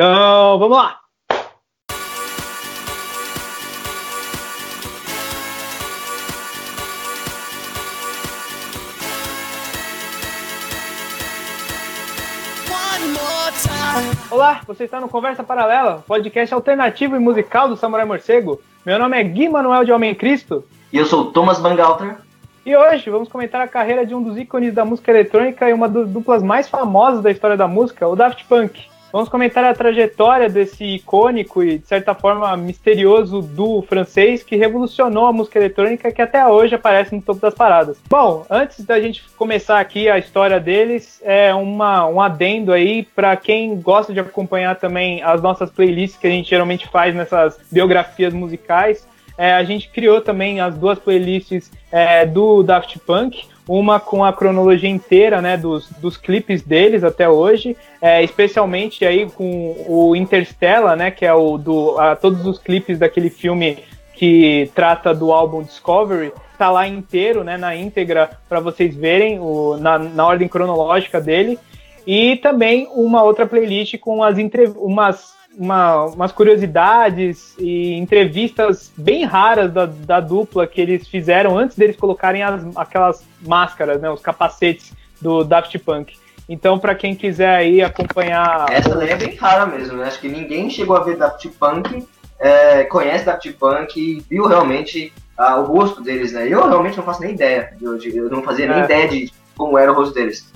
Então, vamos lá! Olá, você está no Conversa Paralela, podcast alternativo e musical do Samurai Morcego. Meu nome é Gui Manuel de Homem Cristo. E eu sou Thomas Bangalter. E hoje vamos comentar a carreira de um dos ícones da música eletrônica e uma das duplas mais famosas da história da música, o Daft Punk. Vamos comentar a trajetória desse icônico e, de certa forma, misterioso duo francês que revolucionou a música eletrônica que até hoje aparece no topo das paradas. Bom, antes da gente começar aqui a história deles, é uma, um adendo aí para quem gosta de acompanhar também as nossas playlists que a gente geralmente faz nessas biografias musicais. É, a gente criou também as duas playlists é, do Daft Punk, uma com a cronologia inteira, né, dos, dos clipes deles até hoje, é, especialmente aí com o Interstellar, né, que é o do a, todos os clipes daquele filme que trata do álbum Discovery, tá lá inteiro, né, na íntegra para vocês verem o, na, na ordem cronológica dele. E também uma outra playlist com as entre, umas uma, umas curiosidades e entrevistas bem raras da, da dupla que eles fizeram antes deles colocarem as, aquelas máscaras, né, os capacetes do Daft Punk. Então, para quem quiser aí acompanhar. Essa daí é bem rara mesmo, né? Acho que ninguém chegou a ver Daft Punk, é, conhece Daft Punk e viu realmente ah, o rosto deles, né? Eu realmente não faço nem ideia. Eu, eu não fazia nem é. ideia de como era o rosto deles.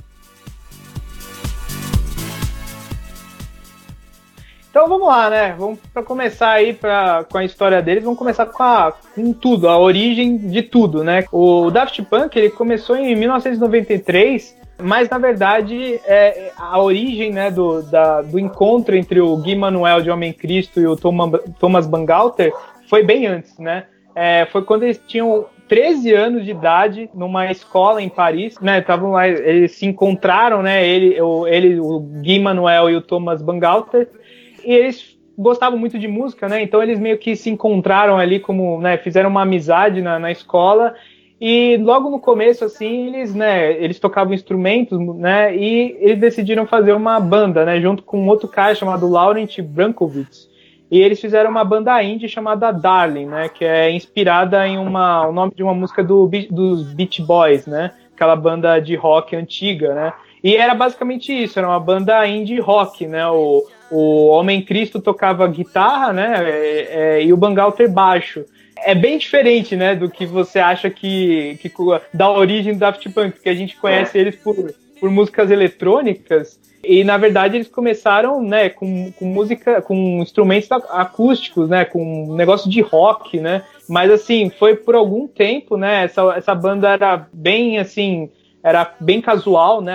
Então vamos lá, né? Vamos para começar aí pra, com a história deles, vamos começar com, a, com tudo, a origem de tudo, né? O Daft Punk ele começou em 1993, mas na verdade é, a origem né, do, da, do encontro entre o Gui Manuel de Homem Cristo e o Thomas Bangalter foi bem antes, né? É, foi quando eles tinham 13 anos de idade numa escola em Paris, né? Estavam lá, eles se encontraram, né? Ele, o, ele, o Gui Manuel e o Thomas Bangalter e eles gostavam muito de música, né? Então eles meio que se encontraram ali como, né? Fizeram uma amizade na, na escola e logo no começo, assim, eles, né? Eles tocavam instrumentos, né? E eles decidiram fazer uma banda, né? Junto com outro cara chamado Laurent Brankovitz. E eles fizeram uma banda indie chamada Darling, né? Que é inspirada em uma, o nome de uma música do, dos Beach Boys, né? Aquela banda de rock antiga, né? E era basicamente isso, era uma banda indie rock, né? O, o Homem Cristo tocava guitarra, né? É, é, e o Bangalter baixo. É bem diferente, né, do que você acha que, que da origem do Daft Punk, porque a gente conhece eles por, por músicas eletrônicas. E na verdade eles começaram, né, com, com música, com instrumentos acústicos, né, com um negócio de rock, né. Mas assim, foi por algum tempo, né, essa, essa banda era bem assim, era bem casual, né?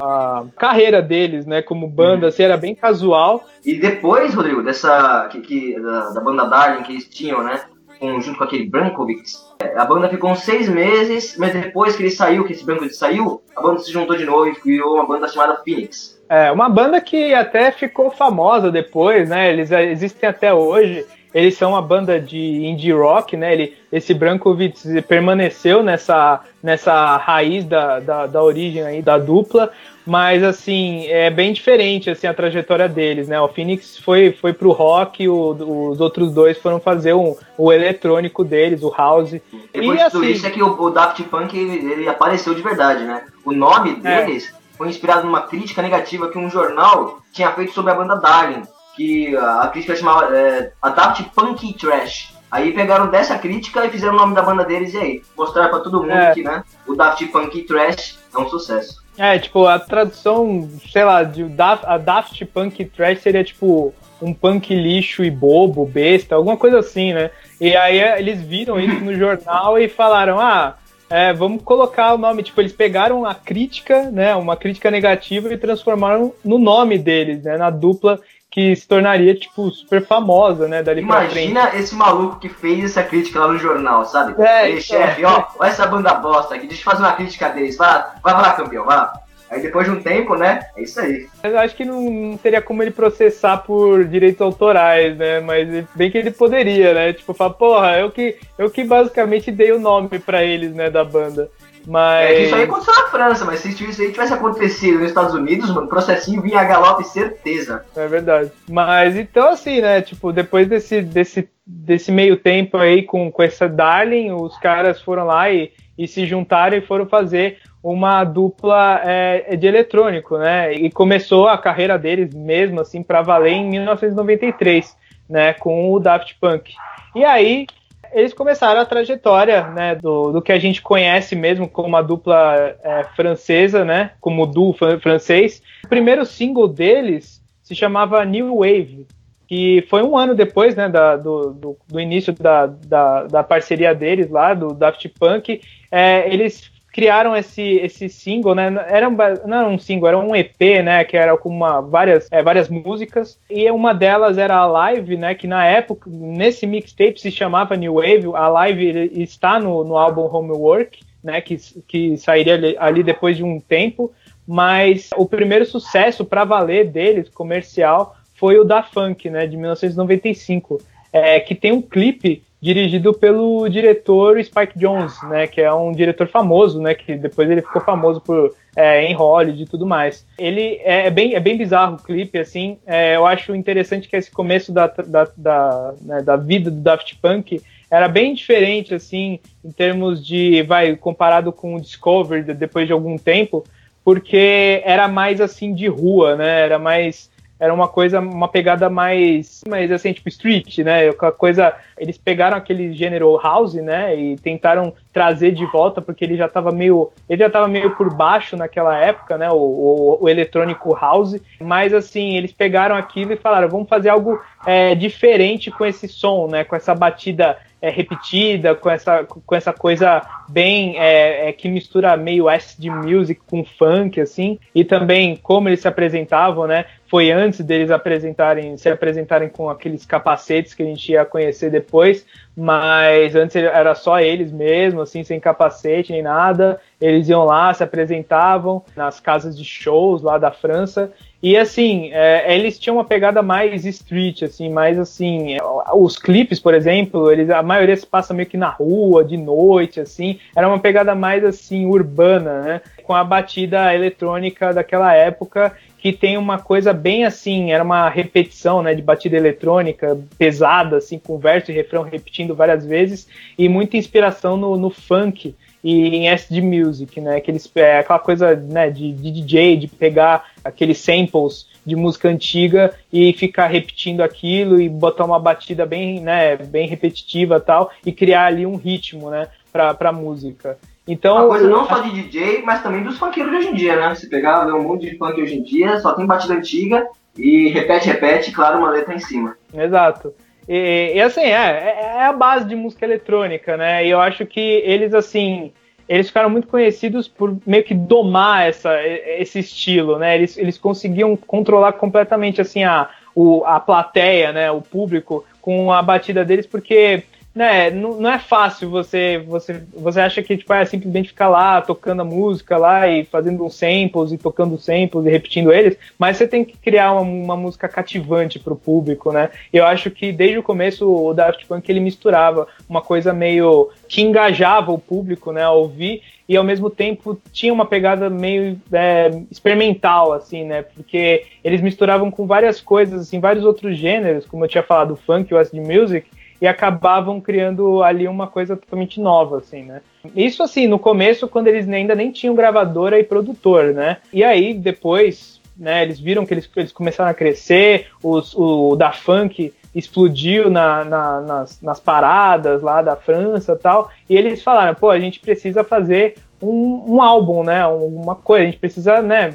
A, carreira deles, né? Como banda, uhum. assim, era bem casual. E depois, Rodrigo, dessa. Que, que da, da, banda Darling que eles tinham, né? Com, junto com aquele Brankovics, é, a banda ficou uns seis meses, mas depois que ele saiu, que esse Brankovics saiu, a banda se juntou de novo e criou uma banda chamada Phoenix. É, uma banda que até ficou famosa depois, né? Eles existem até hoje. Eles são uma banda de indie rock, né? Ele, esse Brankovic permaneceu nessa, nessa raiz da, da, da, origem aí da dupla, mas assim é bem diferente assim a trajetória deles, né? O Phoenix foi foi pro rock, o, os outros dois foram fazer um, o eletrônico deles, o house. Depois e, tudo assim, isso é que o, o Daft Punk ele, ele, apareceu de verdade, né? O nome é. deles é. foi inspirado numa crítica negativa que um jornal tinha feito sobre a banda Darling que a crítica chamava é, Adapt Punk Trash. Aí pegaram dessa crítica e fizeram o nome da banda deles e aí mostraram para todo mundo é. que né, o Daft Punk Trash é um sucesso. É, tipo, a tradução, sei lá, de Daft, a Daft Punk Trash seria tipo um punk lixo e bobo, besta, alguma coisa assim, né? E aí é, eles viram isso no jornal e falaram, ah, é, vamos colocar o nome, tipo, eles pegaram a crítica, né, uma crítica negativa e transformaram no nome deles, né, na dupla que se tornaria, tipo, super famosa, né, dali Imagina esse maluco que fez essa crítica lá no jornal, sabe? É, Ei, então, chefe, ó, olha essa banda bosta aqui, deixa eu fazer uma crítica deles, vai lá, vai lá, campeão, vai lá. Aí depois de um tempo, né, é isso aí. Eu acho que não, não teria como ele processar por direitos autorais, né, mas bem que ele poderia, né, tipo, falar, porra, eu que, eu que basicamente dei o nome para eles, né, da banda. Mas... É que isso aí aconteceu na França, mas se isso aí tivesse acontecido nos Estados Unidos, mano, o processinho vinha a galope, certeza. É verdade. Mas então, assim, né, tipo, depois desse, desse, desse meio tempo aí com, com essa Darling, os caras foram lá e, e se juntaram e foram fazer uma dupla é, de eletrônico, né? E começou a carreira deles mesmo, assim, para valer em 1993, né, com o Daft Punk. E aí eles começaram a trajetória né, do, do que a gente conhece mesmo como uma dupla é, francesa, né, como duo francês. O primeiro single deles se chamava New Wave, que foi um ano depois né, da, do, do, do, início da, da, da, parceria deles lá, do Daft Punk. É, eles criaram esse, esse single, né? Era não era um single, era um EP, né? Que era com uma, várias, é, várias músicas. E uma delas era a Live, né? Que na época, nesse mixtape se chamava New Wave. A Live está no, no álbum Homework, né? Que, que sairia ali, ali depois de um tempo. Mas o primeiro sucesso para valer deles, comercial, foi o da Funk, né? De 1995. É, que tem um clipe dirigido pelo diretor Spike Jones, né, que é um diretor famoso, né, que depois ele ficou famoso por é, em Hollywood e tudo mais. Ele é, é bem, é bem bizarro o clipe, assim. É, eu acho interessante que esse começo da, da, da, né, da vida do Daft Punk era bem diferente, assim, em termos de, vai, comparado com o Discovery depois de algum tempo, porque era mais assim de rua, né? Era mais era uma coisa, uma pegada mais, mais assim, tipo street, né? A coisa, eles pegaram aquele gênero house, né? E tentaram trazer de volta porque ele já estava meio, ele já estava meio por baixo naquela época, né? O, o, o, eletrônico house, mas assim eles pegaram aquilo e falaram, vamos fazer algo é, diferente com esse som, né? Com essa batida é, repetida, com essa, com essa coisa bem é, é, que mistura meio acid music com funk, assim, e também como eles se apresentavam, né? Foi antes deles apresentarem, se apresentarem com aqueles capacetes que a gente ia conhecer depois, mas antes era só eles mesmo, assim, sem capacete nem nada. Eles iam lá, se apresentavam nas casas de shows lá da França e assim, é, eles tinham uma pegada mais street, assim, mais assim, os clipes, por exemplo, eles a maioria se passa meio que na rua, de noite, assim, era uma pegada mais assim urbana, né? Com a batida eletrônica daquela época que tem uma coisa bem assim, era uma repetição, né, de batida eletrônica pesada, assim, com verso e refrão repetindo várias vezes e muita inspiração no, no funk e em SD Music, né? Aqueles, é, aquela coisa né, de, de, DJ, de pegar aqueles samples de música antiga e ficar repetindo aquilo e botar uma batida bem, né, bem repetitiva tal e criar ali um ritmo, né, pra música. Então, uma coisa não só de DJ, mas também dos funkeiros de hoje em dia, né? Se pegar um monte de funk hoje em dia, só tem batida antiga e repete, repete, claro, uma letra em cima. Exato. E, e assim, é, é, é a base de música eletrônica, né? E eu acho que eles, assim, eles ficaram muito conhecidos por meio que domar essa, esse estilo, né? Eles, eles conseguiam controlar completamente, assim, a, o, a plateia, né? O público com a batida deles, porque né, não, não é fácil você, você, você acha que tipo, é simplesmente ficar lá tocando a música lá e fazendo uns samples e tocando samples e repetindo eles, mas você tem que criar uma, uma música cativante para o público, né? Eu acho que desde o começo o Daft Punk ele misturava uma coisa meio que engajava o público, né, a ouvir e ao mesmo tempo tinha uma pegada meio é, experimental, assim, né? Porque eles misturavam com várias coisas, assim, vários outros gêneros, como eu tinha falado, o funk, o acid music, e acabavam criando ali uma coisa totalmente nova, assim, né? Isso, assim, no começo, quando eles ainda nem tinham gravadora e produtor, né? E aí, depois, né, eles viram que eles, eles começaram a crescer, os, o da Funk explodiu na, na, nas, nas paradas lá da França tal, e eles falaram, pô, a gente precisa fazer um, um, álbum, né? Uma coisa, a gente precisa, né,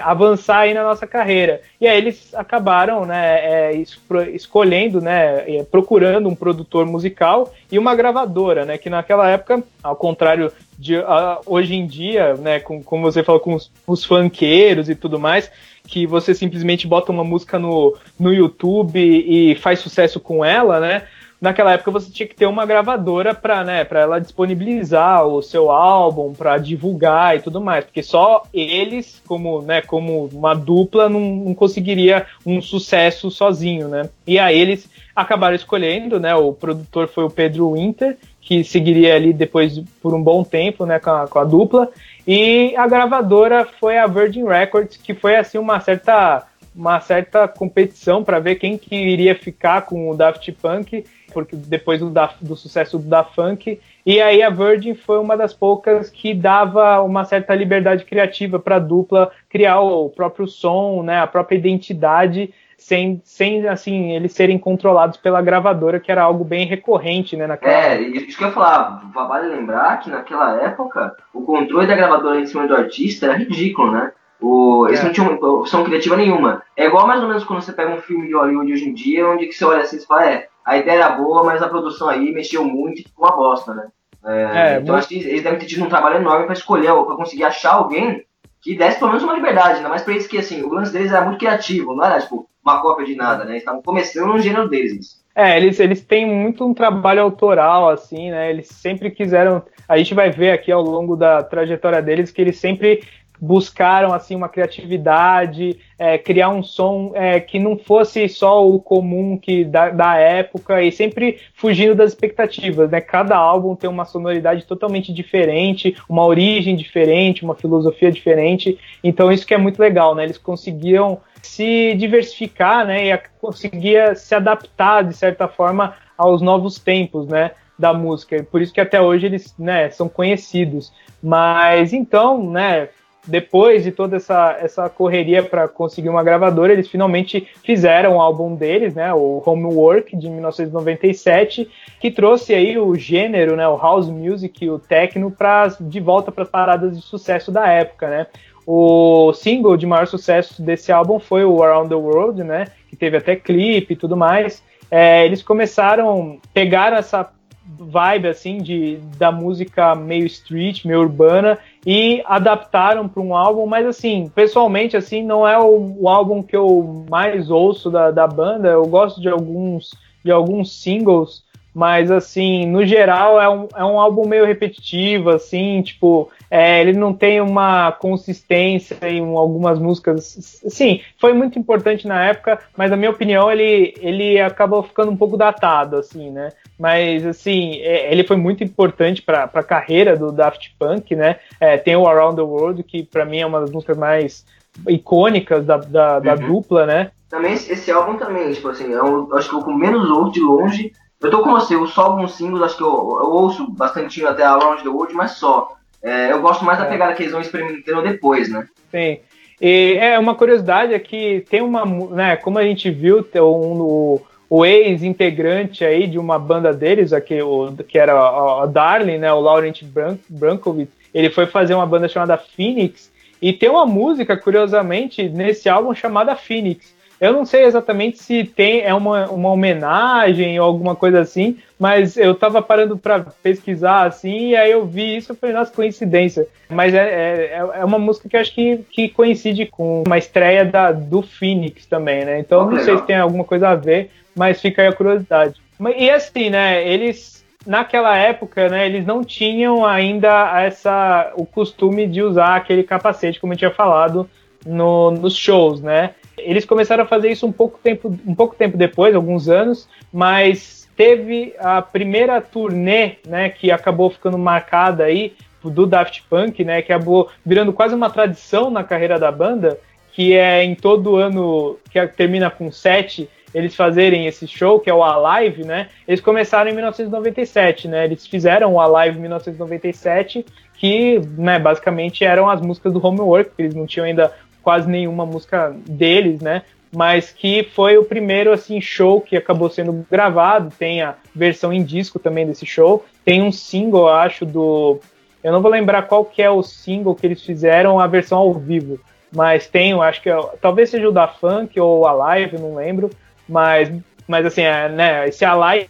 avançar aí na nossa carreira. E aí eles acabaram, né, é, escolhendo, né, é, procurando um produtor musical e uma gravadora, né? Que naquela época, ao contrário de uh, hoje em dia, né, com, como você falou, com os, os funkeiros e tudo mais, que você simplesmente bota uma música no, no YouTube e faz sucesso com ela, né? Naquela época você tinha que ter uma gravadora para né, ela disponibilizar o seu álbum, para divulgar e tudo mais, porque só eles, como, né, como uma dupla, não, não conseguiria um sucesso sozinho, né? E aí eles acabaram escolhendo, né? O produtor foi o Pedro Winter, que seguiria ali depois por um bom tempo, né, com a, com a dupla, e a gravadora foi a Virgin Records, que foi assim uma certa uma certa competição para ver quem que iria ficar com o Daft Punk porque depois do, da, do sucesso da funk. E aí a Virgin foi uma das poucas que dava uma certa liberdade criativa para a dupla criar o próprio som, né, a própria identidade, sem, sem assim eles serem controlados pela gravadora, que era algo bem recorrente, né, naquela É, isso que eu ia falar, vale lembrar que naquela época o controle da gravadora em cima do artista era ridículo, né? O, eles é. não tinham opção criativa nenhuma. É igual mais ou menos quando você pega um filme de Hollywood hoje em dia, onde que você olha assim e fala, é, a ideia era boa, mas a produção aí mexeu muito e ficou uma bosta, né? É, é, então acho que eles devem ter tido um trabalho enorme para escolher, para conseguir achar alguém que desse pelo menos uma liberdade, ainda mais pra eles que assim, o lance deles era muito criativo, não era tipo uma cópia de nada, né? Eles estavam começando no gênero deles. É, eles, eles têm muito um trabalho autoral, assim, né? Eles sempre quiseram. A gente vai ver aqui ao longo da trajetória deles que eles sempre buscaram assim uma criatividade, é, criar um som é, que não fosse só o comum que da, da, época e sempre fugindo das expectativas, né? Cada álbum tem uma sonoridade totalmente diferente, uma origem diferente, uma filosofia diferente. Então isso que é muito legal, né? Eles conseguiam se diversificar, né? E conseguia se adaptar de certa forma aos novos tempos, né? Da música. Por isso que até hoje eles, né? São conhecidos. Mas então, né? Depois de toda essa, essa correria para conseguir uma gravadora, eles finalmente fizeram o álbum deles, né, o Homework de 1997, que trouxe aí o gênero, né, o house music e o techno para de volta para as paradas de sucesso da época, né? O single de maior sucesso desse álbum foi o Around the World, né, que teve até clipe e tudo mais. É, eles começaram, pegaram essa vibe assim de da música meio street, meio urbana e adaptaram para um álbum, mas assim, pessoalmente assim, não é o, o, álbum que eu mais ouço da, da banda. Eu gosto de alguns de alguns singles, mas assim, no geral é um, é um álbum meio repetitivo, assim, tipo, é, ele não tem uma consistência em algumas músicas. Sim, foi muito importante na época, mas na minha opinião ele, ele acabou ficando um pouco datado, assim, né? Mas assim, é, ele foi muito importante para a carreira do Daft Punk, né? É, tem o Around the World, que para mim é uma das músicas mais icônicas da, da, da uhum. dupla, né? Também esse álbum também, tipo assim, é um, acho que eu com menos ouço de longe. Eu tô com você, eu só alguns singles, acho que eu, eu ouço bastante até Around the World, mas só. É, eu gosto mais da é. pegada que eles vão experimentando depois, né? Sim. E é uma curiosidade é que tem uma, né, como a gente viu, um, o, o ex-integrante aí de uma banda deles, aqui, o, que era a, Darling, né, o Laurent Bran Brankovic, ele foi fazer uma banda chamada Phoenix, e tem uma música, curiosamente, nesse álbum chamada Phoenix. Eu não sei exatamente se tem é uma, uma homenagem ou alguma coisa assim, mas eu tava parando para pesquisar assim, e aí eu vi isso e falei, nossa, coincidência. Mas é, é, é, uma música que eu acho que, que coincide com uma estreia da, do Phoenix também, né? Então não sei se tem alguma coisa a ver, mas fica aí a curiosidade. E assim, né, eles naquela época, né, eles não tinham ainda essa o costume de usar aquele capacete, como eu tinha falado no, nos shows, né? Eles começaram a fazer isso um pouco tempo, um pouco tempo depois, alguns anos, mas teve a primeira turnê, né, que acabou ficando marcada aí do Daft Punk, né, que acabou virando quase uma tradição na carreira da banda, que é em todo ano que termina com sete, eles fazerem esse show, que é o Alive, né? Eles começaram em 1997, né? Eles fizeram o Alive em 1997, que, né, basicamente eram as músicas do Homework, que eles não tinham ainda quase nenhuma música deles, né? Mas que foi o primeiro assim show que acabou sendo gravado. Tem a versão em disco também desse show. Tem um single, acho, do. Eu não vou lembrar qual que é o single que eles fizeram, a versão ao vivo. Mas tem, acho que é, talvez seja o da Funk ou a Live, não lembro. Mas mas assim, é, né, esse Alive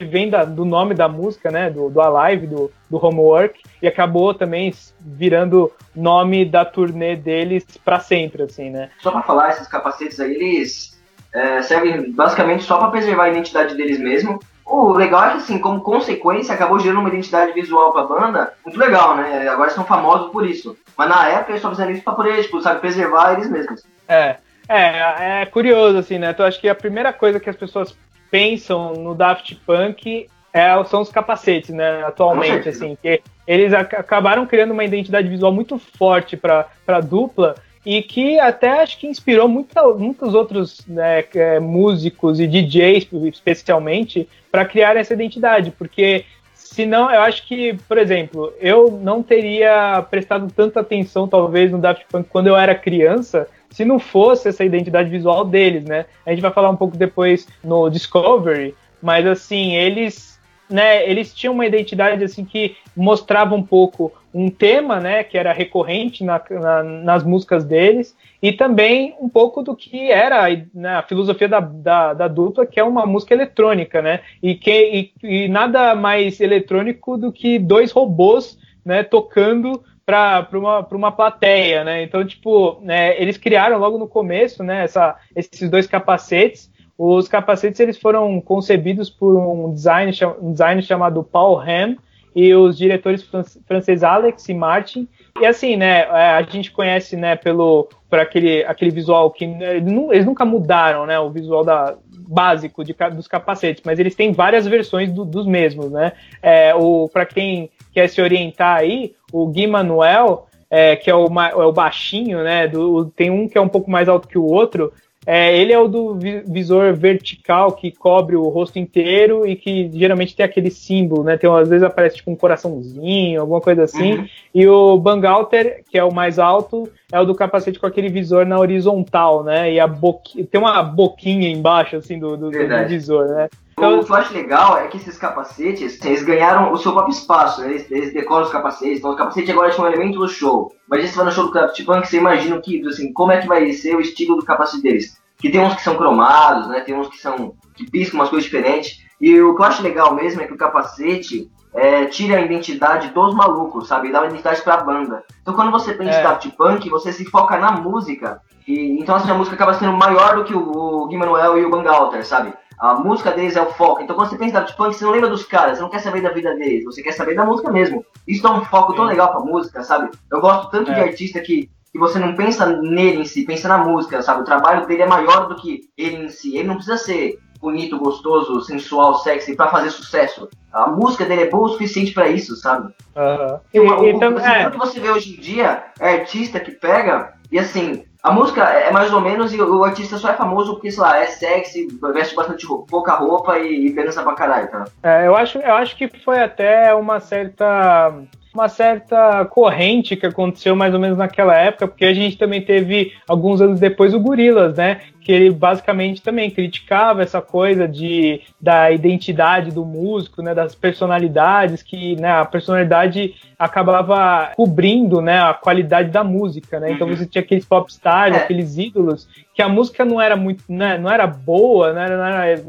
vem da, do nome da música, né, do, do Alive, do, do Homework, e acabou também virando nome da turnê deles para sempre, assim, né. Só para falar, esses capacetes aí, eles é, servem basicamente só para preservar a identidade deles mesmo. O legal é que, assim, como consequência, acabou gerando uma identidade visual pra banda muito legal, né? Agora são famosos por isso. Mas na época eles só fizeram isso pra poder, tipo, sabe, preservar eles mesmos. É, é, é curioso, assim, né? Então acho que a primeira coisa que as pessoas pensam no Daft Punk é, são os capacetes, né? Atualmente, assim, que eles acabaram criando uma identidade visual muito forte para a dupla e que até acho que inspirou muita, muitos outros né, é, músicos e DJs, especialmente, para criar essa identidade, porque senão eu acho que, por exemplo, eu não teria prestado tanta atenção, talvez, no Daft Punk quando eu era criança, se não fosse essa identidade visual deles, né? A gente vai falar um pouco depois no Discovery, mas assim, eles né, eles tinham uma identidade assim que mostrava um pouco um tema, né, que era recorrente na, na, nas músicas deles, e também um pouco do que era né, a filosofia da, da, da, dupla, que é uma música eletrônica, né, e, que, e, e nada mais eletrônico do que dois robôs, né, tocando para uma, uma plateia, né, então, tipo, né, eles criaram logo no começo, né, essa, esses dois capacetes, os capacetes eles foram concebidos por um design, um design chamado Paul Ham e os diretores franceses Alex e Martin. E assim, né, é, a gente conhece, né, pelo por aquele, aquele visual que eles nunca mudaram, né, o visual da, básico de, dos capacetes, mas eles têm várias versões do, dos mesmos, né. É, o para quem quer se orientar aí, o Gui Manuel é, que é o, é o baixinho, né? Do, tem um que é um pouco mais alto que o outro. É, ele é o do visor vertical que cobre o rosto inteiro e que geralmente tem aquele símbolo, né? Tem, às vezes aparece tipo um coraçãozinho, alguma coisa assim. Uhum. E o Bangalter, que é o mais alto, é o do capacete com aquele visor na horizontal, né? E a boqui... tem uma boquinha embaixo, assim, do, do, do visor, né? Então, o que eu acho legal é que esses capacetes, eles ganharam o seu próprio espaço, né? eles, eles, decoram os capacetes, então os capacetes agora são um elemento do show. Mas você vai no show do Craft Punk, você imagina que, assim, como é que vai ser o estilo do capacete deles. Que tem uns que são cromados, né? Tem uns que são que piscam umas coisas diferentes. E o que eu acho legal mesmo é que o capacete é, tira a identidade dos malucos, sabe? Dá uma identidade pra banda. Então quando você pensa em é. Daft Punk, você se foca na música. E, então assim, a música acaba sendo maior do que o, o Gui Manuel e o Bangalter, sabe? A música deles é o foco. Então quando você pensa em Daft Punk, você não lembra dos caras, você não quer saber da vida deles, você quer saber da música mesmo. Isso dá um foco tão legal pra música, sabe? Eu gosto tanto é. de artista que, que você não pensa nele em si, pensa na música, sabe? O trabalho dele é maior do que ele em si. Ele não precisa ser bonito, gostoso, sensual, sexy para fazer sucesso. A música dele é boa o suficiente para isso, sabe? Uhum. E, uma, então, o, é. que você vê hoje em dia é artista que pega e assim, a música é mais ou menos e o artista só é famoso porque, sei lá, é sexy, veste bastante roupa, pouca roupa e, e dança pra caralho, tá? É, eu acho, eu acho que foi até uma certa uma certa corrente que aconteceu mais ou menos naquela época, porque a gente também teve alguns anos depois o Gorilas, né? Que ele basicamente também criticava essa coisa de da identidade do músico, né? Das personalidades que, né? A personalidade acabava cobrindo, né? A qualidade da música, né? Então uhum. você tinha aqueles popstars, é. aqueles ídolos que a música não era muito, né? Não era boa, né? Não era,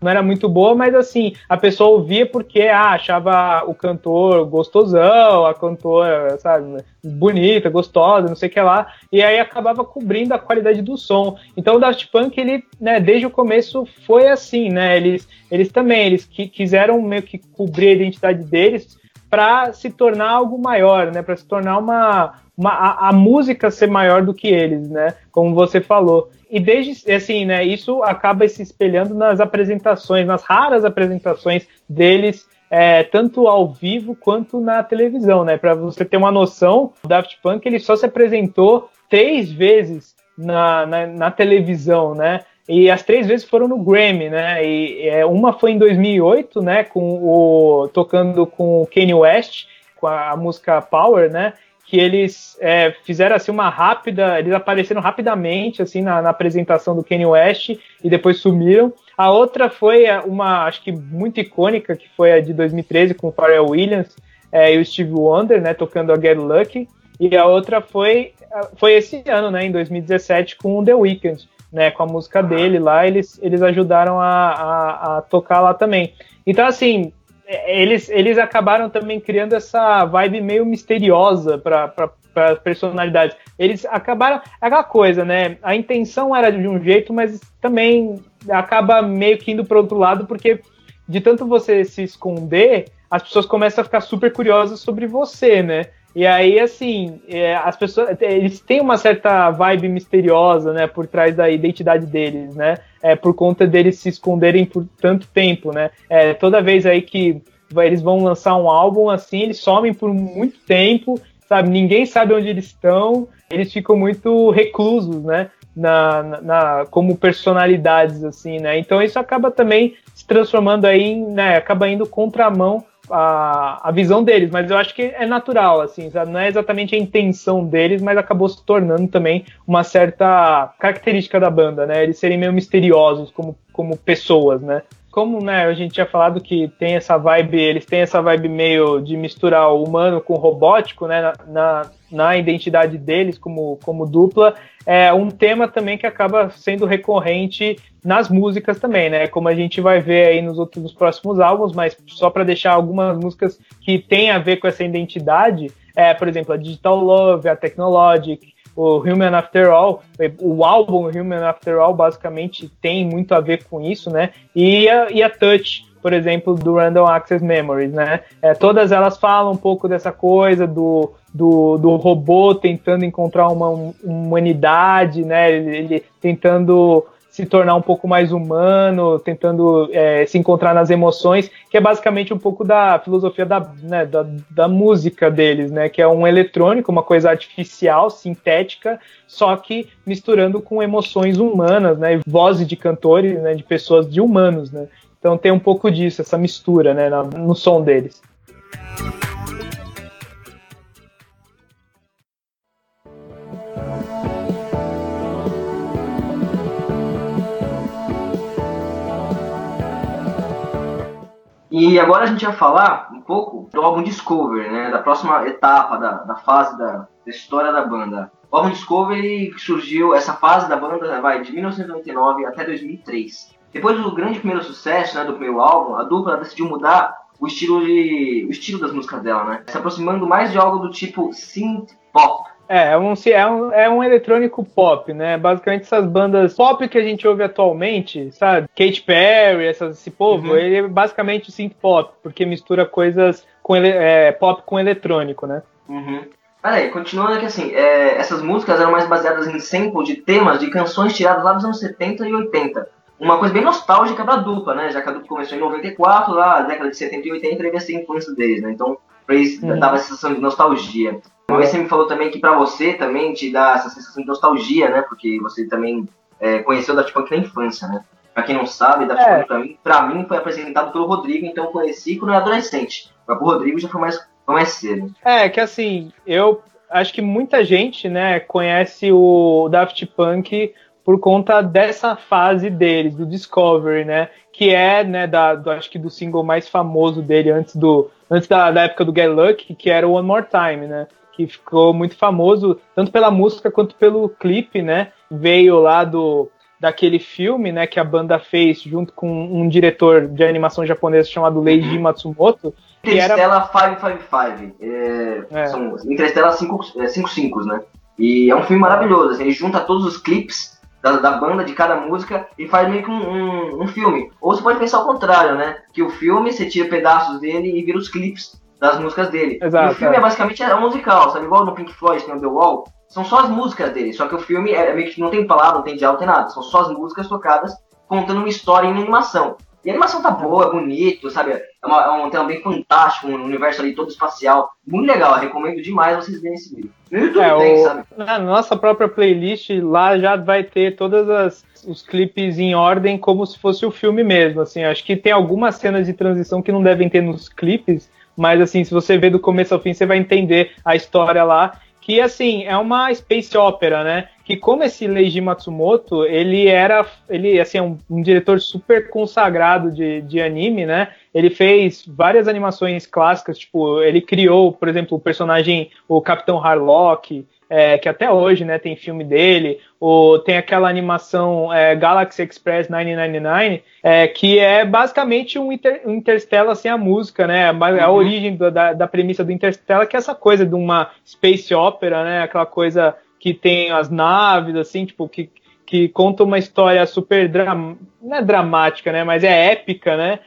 não era muito boa, mas assim, a pessoa ouvia porque ah, achava o cantor gostosão, a cantora, sabe, bonita, gostosa, não sei o que lá, e aí acabava cobrindo a qualidade do som. Então o Daft Punk, ele, né, desde o começo foi assim, né, eles, eles também, eles que quiseram meio que cobrir a identidade deles para se tornar algo maior, né, para se tornar uma, uma a, a música ser maior do que eles, né, como você falou e desde assim, né, isso acaba se espelhando nas apresentações, nas raras apresentações deles, é, tanto ao vivo quanto na televisão, né? Para você ter uma noção, o Daft Punk ele só se apresentou três vezes na, na, na televisão, né? E as três vezes foram no Grammy, né? E é, uma foi em 2008, né? Com o tocando com o Kanye West com a, a música Power, né? que eles é, fizeram assim uma rápida, eles apareceram rapidamente assim na, na, apresentação do Kanye West e depois sumiram. A outra foi é, uma, acho que muito icônica, que foi a de 2013 com o Pharrell Williams é, e o Steve Wonder, né, tocando a Get Lucky. E a outra foi, foi esse ano, né, em 2017 com o The Weeknd, né, com a música dele lá, eles, eles ajudaram a, a, a tocar lá também. Então, assim, eles, eles acabaram também criando essa vibe meio misteriosa para as personalidades. Eles acabaram. Aquela coisa, né? A intenção era de um jeito, mas também acaba meio que indo para outro lado, porque de tanto você se esconder, as pessoas começam a ficar super curiosas sobre você, né? E aí, assim, é, as pessoas, eles têm uma certa vibe misteriosa, né, por trás da identidade deles, né? É, por conta deles se esconderem por tanto tempo, né? É, toda vez aí que eles vão lançar um álbum assim, eles somem por muito tempo, sabe? Ninguém sabe onde eles estão, eles ficam muito reclusos, né? Na, na, como personalidades, assim, né? Então isso acaba também se transformando aí, né? Acaba indo contramão a, a visão deles, mas eu acho que é natural, assim? Não é exatamente a intenção deles, mas acabou se tornando também uma certa característica da banda, né? Eles serem meio misteriosos como, como pessoas, né? Como né, a gente tinha falado que tem essa vibe, eles têm essa vibe meio de misturar o humano com o robótico, né, na, na, identidade deles como, como dupla, é um tema também que acaba sendo recorrente nas músicas também, né, como a gente vai ver aí nos outros nos próximos álbuns, mas só para deixar algumas músicas que têm a ver com essa identidade, é, por exemplo, a Digital Love, a Technologic, o Human After All, o álbum Human After All basicamente tem muito a ver com isso, né? E a, e a Touch, por exemplo, do Random Access Memories, né? É, todas elas falam um pouco dessa coisa do, do, do robô tentando encontrar uma, uma humanidade, né? Ele, ele tentando se tornar um pouco mais humano, tentando é, se encontrar nas emoções, que é basicamente um pouco da filosofia da, né, da, da, música deles, né? Que é um eletrônico, uma coisa artificial, sintética, só que misturando com emoções humanas, né? Vozes de cantores, né? De pessoas, de humanos, né? Então tem um pouco disso, essa mistura, né? No som deles. E agora a gente vai falar um pouco do álbum Discover, né? Da próxima etapa da, da fase da, da história da banda. O álbum Discovery surgiu, essa fase da banda vai de 1999 até 2003. Depois do grande primeiro sucesso né, do primeiro álbum, a dupla decidiu mudar o estilo, de, o estilo das músicas dela, né? Se aproximando mais de algo do tipo synth pop, é, é um, é, um, é um eletrônico pop, né? Basicamente essas bandas pop que a gente ouve atualmente, sabe? Katy Perry, essas, esse povo, uhum. ele é basicamente synth pop, porque mistura coisas com ele, é, pop com eletrônico, né? Uhum. Peraí, continuando aqui assim, é, essas músicas eram mais baseadas em sample de temas de canções tiradas lá dos anos 70 e 80. Uma coisa bem nostálgica pra dupla, né? Já que a dupla começou em 94, lá, década de 70 e 80, teve essa influência deles, né? Então, pra isso, uhum. dava essa sensação de nostalgia. Uma vez você me falou também que para você também te dá essa sensação de nostalgia, né? Porque você também é, conheceu o Daft Punk na infância, né? Pra quem não sabe, Daft é. Punk pra mim, pra mim foi apresentado pelo Rodrigo, então eu conheci quando eu era adolescente. Mas pro Rodrigo já foi mais, foi mais cedo. É, que assim, eu acho que muita gente, né, conhece o Daft Punk por conta dessa fase deles, do Discovery, né? Que é, né, da, do, acho que do single mais famoso dele antes do antes da, da época do Get Lucky, que era o One More Time, né? Que ficou muito famoso tanto pela música quanto pelo clipe, né? Veio lá do daquele filme, né, que a banda fez junto com um diretor de animação japonesa chamado Leiji uhum. Matsumoto. Interstellar era... 555. É, é. São Interstellar 5 é, né? E é um filme maravilhoso. Assim, ele junta todos os clipes da, da, banda, de cada música, e faz meio que um, um, um, filme. Ou você pode pensar ao contrário, né? Que o filme, você tira pedaços dele e vira os clipes das músicas dele. Exato, e o filme é. é basicamente é um musical, sabe? Igual no Pink Floyd tem o The Wall. São só as músicas dele, só que o filme é meio que não tem palavra, não tem diálogo, não tem nada. São só as músicas tocadas contando uma história em animação. E a animação tá boa, é bonito, sabe? É, uma, é um tema bem fantástico, um universo ali todo espacial. Muito legal, eu recomendo demais vocês verem esse vídeo. No YouTube é, tem, o... sabe? Na nossa própria playlist, lá já vai ter todas as os clipes em ordem como se fosse o filme mesmo, assim. Acho que tem algumas cenas de transição que não devem ter nos clipes, mas assim, se você ver do começo ao fim, você vai entender a história lá. Que assim, é uma space opera, né? Que como esse Leiji Matsumoto, ele era. Ele assim, é um, um diretor super consagrado de, de anime, né? Ele fez várias animações clássicas, tipo, ele criou, por exemplo, o personagem, o Capitão Harlock, é, que até hoje né, tem filme dele, ou tem aquela animação é, Galaxy Express 999, é, que é basicamente um, inter, um Interstellar sem a música, né? A, a uhum. origem da, da premissa do Interstellar, que é essa coisa de uma space opera, né? Aquela coisa que tem as naves, assim, tipo, que, que conta uma história super dram não é dramática, né? Mas é épica, né?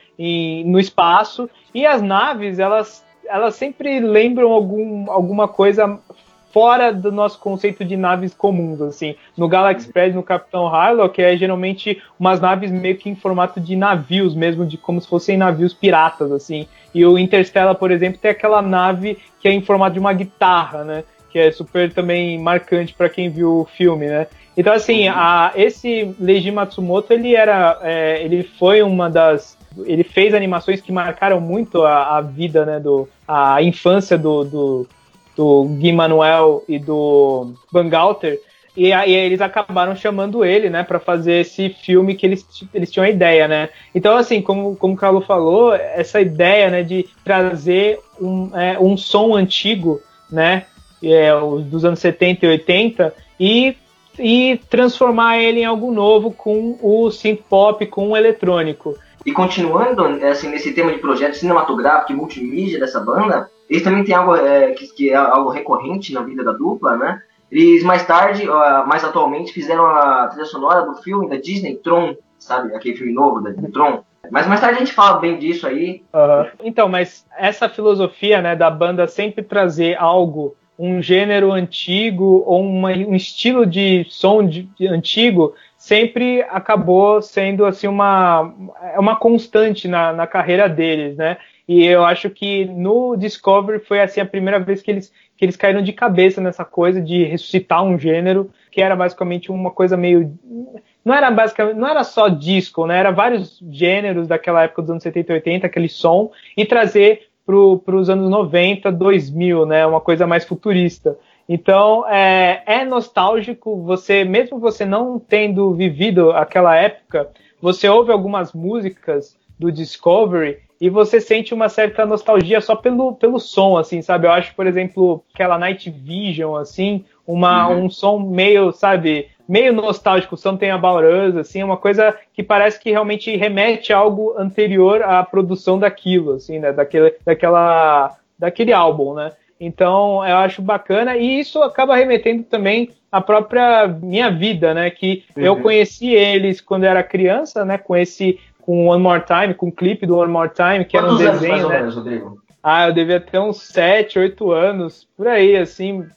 No espaço. E as naves, elas, elas sempre lembram algum, alguma coisa fora do nosso conceito de naves comuns, assim. No Galaxy Express, no Capitão Harlock, é geralmente umas naves meio que em formato de navios mesmo, de como se fossem navios piratas, assim. E o Interstellar, por exemplo, tem aquela nave que é em formato de uma guitarra, né? Que é super também marcante para quem viu o filme, né? Então, assim, uhum. a, esse Leiji Matsumoto, ele era, é, ele foi uma das, ele fez animações que marcaram muito a, a vida, né, do, a infância do, do, do Gui Manuel e do Bangalter, e aí eles acabaram chamando ele, né, para fazer esse filme que eles, eles tinham a ideia, né. Então, assim, como, como o Carlos falou, essa ideia, né, de trazer um, é, um som antigo, né, é, dos anos 70 e 80, e e transformar ele em algo novo com o synth pop, com o eletrônico. E continuando assim, nesse tema de projeto cinematográfico e multimídia dessa banda, eles também têm algo é, que, que, é algo recorrente na vida da dupla, né? Eles mais tarde, mais atualmente, fizeram a trilha sonora do filme da Disney, Tron, sabe? Aquele filme novo da Tron. Mas mais tarde a gente fala bem disso aí. Uhum. Então, mas essa filosofia né, da banda sempre trazer algo um gênero antigo ou uma, um estilo de som de, de antigo sempre acabou sendo assim uma, uma constante na, na carreira deles, né? E eu acho que no Discovery foi assim a primeira vez que eles, que eles caíram de cabeça nessa coisa de ressuscitar um gênero que era basicamente uma coisa meio não era basicamente não era só disco, né? Era vários gêneros daquela época dos anos 70 e 80, aquele som e trazer para os anos 90, 2000, né? Uma coisa mais futurista. Então é, é, nostálgico. Você, mesmo você não tendo vivido aquela época, você ouve algumas músicas do Discovery e você sente uma certa nostalgia só pelo, pelo som, assim, sabe? Eu acho, por exemplo, aquela Night Vision, assim, uma, uhum. um som meio, sabe, meio nostálgico, Something About Us, assim, é uma coisa que parece que realmente remete a algo anterior à produção daquilo, assim, né, daquele, daquela, daquele álbum, né. Então, eu acho bacana e isso acaba remetendo também à própria minha vida, né, que uhum. eu conheci eles quando eu era criança, né, com esse, com One More Time, com o clipe do One More Time, que Quantos era um desenho, né. Menos, Rodrigo? Ah, eu devia ter uns 7, 8 anos, por aí, assim,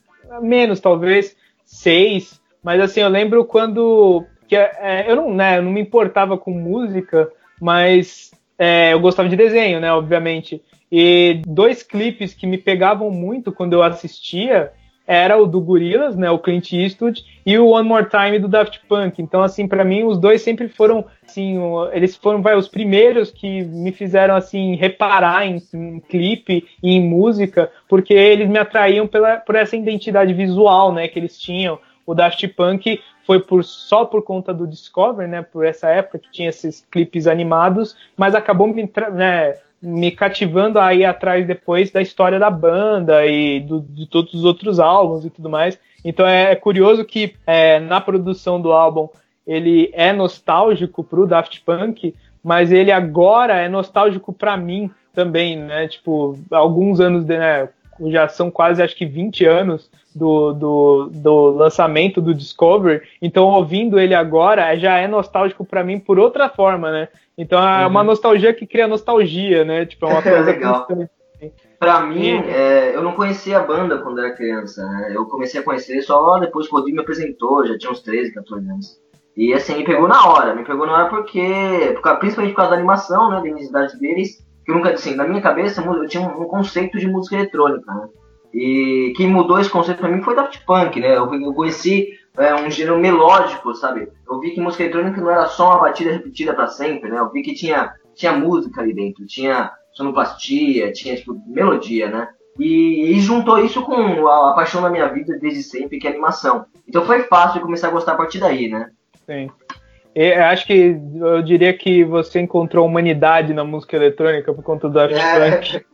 menos talvez, 6, mas assim, eu lembro quando. Que, é, eu, não, né, eu não me importava com música, mas é, eu gostava de desenho, né? Obviamente. E dois clipes que me pegavam muito quando eu assistia era o do Gorillaz, né, o Clint Eastwood, e o One More Time do Daft Punk. Então, assim, para mim, os dois sempre foram, assim, eles foram vai, os primeiros que me fizeram, assim, reparar em, em clipe e em música, porque eles me atraíam pela, por essa identidade visual, né, que eles tinham o Daft Punk foi por, só por conta do Discover, né, por essa época que tinha esses clipes animados, mas acabou me, né, me cativando a ir atrás depois da história da banda e do, de todos os outros álbuns e tudo mais. Então é, é curioso que é, na produção do álbum ele é nostálgico pro Daft Punk, mas ele agora é nostálgico para mim também, né? Tipo, alguns anos, de, né, já são quase acho que 20 anos do, do, do lançamento do Discovery, então ouvindo ele agora já é nostálgico para mim por outra forma, né? Então é uhum. uma nostalgia que cria nostalgia, né? Tipo, é uma coisa legal. Pra mim, é, eu não conhecia a banda quando era criança, né? Eu comecei a conhecer só depois que o Rodrigo me apresentou, já tinha uns 13, 14 anos. E assim, me pegou na hora, me pegou na hora porque, principalmente por causa da animação, né, da identidade deles, que eu nunca, assim, na minha cabeça eu tinha um, conceito de música eletrônica, né? E quem mudou esse conceito pra mim foi Daft Punk, né? Eu, eu conheci é, um gênero melódico, sabe? Eu vi que música eletrônica não era só uma batida repetida para sempre, né? Eu vi que tinha, tinha música ali dentro, tinha sonoplastia, tinha, tipo, melodia, né? E, e juntou isso com a, a, paixão da minha vida desde sempre, que é animação. Então foi fácil começar a gostar a partir daí, né? Sim. Eu acho que eu diria que você encontrou humanidade na música eletrônica por conta do Daft é, Punk.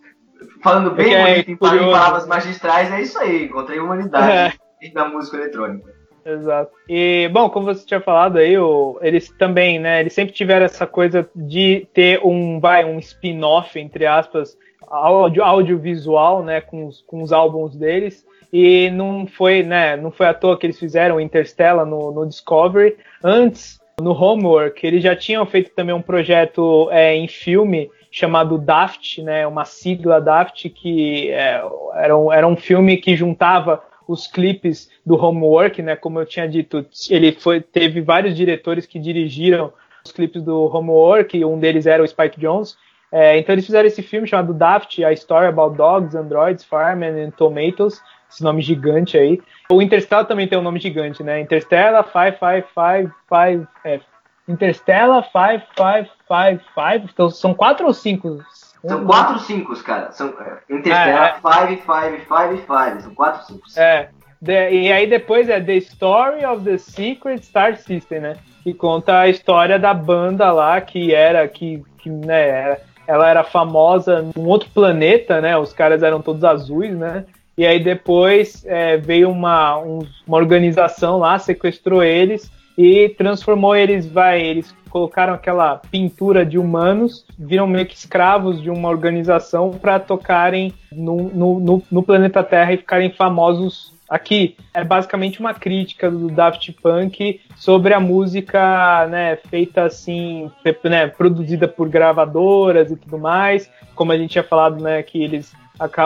Falando bem é bonito, em palavras magistrais, é isso aí. Encontrei humanidade é. na música eletrônica. Exato. E, bom, como você tinha falado aí, o, eles também, né, eles sempre tiveram essa coisa de ter um, vai, um spin-off, entre aspas, áudio, audiovisual, né, com os, com os álbuns deles. E não foi, né, não foi à toa que eles fizeram Interstellar no, no Discovery. Antes, no Homework, eles já tinham feito também um projeto é, em filme chamado Daft, né, uma sigla Daft, que é, era, um, era um filme que juntava os clipes do Homework, né, como eu tinha dito, ele foi, teve vários diretores que dirigiram os clipes do Homework, um deles era o Spike Jones, é, então eles fizeram esse filme chamado Daft, A Story About Dogs, Androids, Firemen and Tomatoes, esse nome gigante aí. O Interstellar também tem um nome gigante, né? Interstellar 5555 é, Interstellar 5555. Então são quatro ou cinco? São quatro cinco, cara. São é, Interstellar 5555. É. São quatro cinco. É. The, e aí depois é The Story of the Secret Star System, né? Que conta a história da banda lá que era que, que né, ela era famosa num outro planeta, né? Os caras eram todos azuis, né? E aí depois é, veio uma, um, uma organização lá, sequestrou eles e transformou eles, vai, eles colocaram aquela pintura de humanos, viram meio que escravos de uma organização para tocarem no, no, no, no, planeta Terra e ficarem famosos aqui. É basicamente uma crítica do Daft Punk sobre a música, né, feita assim, né, produzida por gravadoras e tudo mais, como a gente tinha falado, né, que eles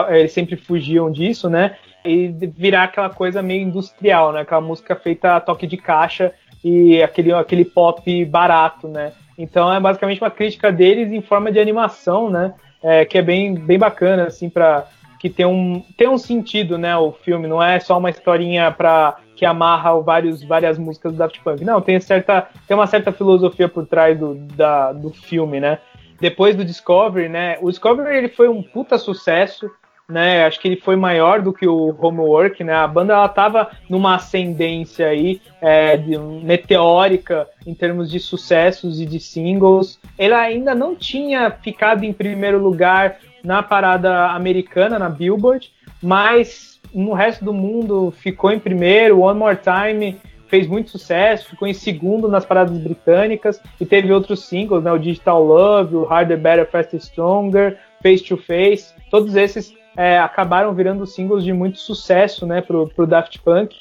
eles sempre fugiam disso, né? E virar aquela coisa meio industrial, né? Aquela música feita a toque de caixa e aquele, aquele pop barato, né? Então é basicamente uma crítica deles em forma de animação, né? É, que é bem, bem bacana, assim, para que tem um, tem um sentido, né? O filme não é só uma historinha para que amarra vários, várias músicas do Daft Punk. Não, tem, certa, tem uma certa filosofia por trás do, da, do filme, né? Depois do Discovery, né? O Discovery ele foi um puta sucesso, né? Acho que ele foi maior do que o Homework, né? A banda ela tava numa ascendência aí é, de, meteórica em termos de sucessos e de singles. Ele ainda não tinha ficado em primeiro lugar na parada americana, na Billboard, mas no resto do mundo ficou em primeiro. One More Time fez muito sucesso, ficou em segundo nas paradas britânicas e teve outros singles, né? O Digital Love, o Harder, Better, Faster, Stronger, Face to Face, todos esses é, acabaram virando singles de muito sucesso, né, pro, pro Daft Punk.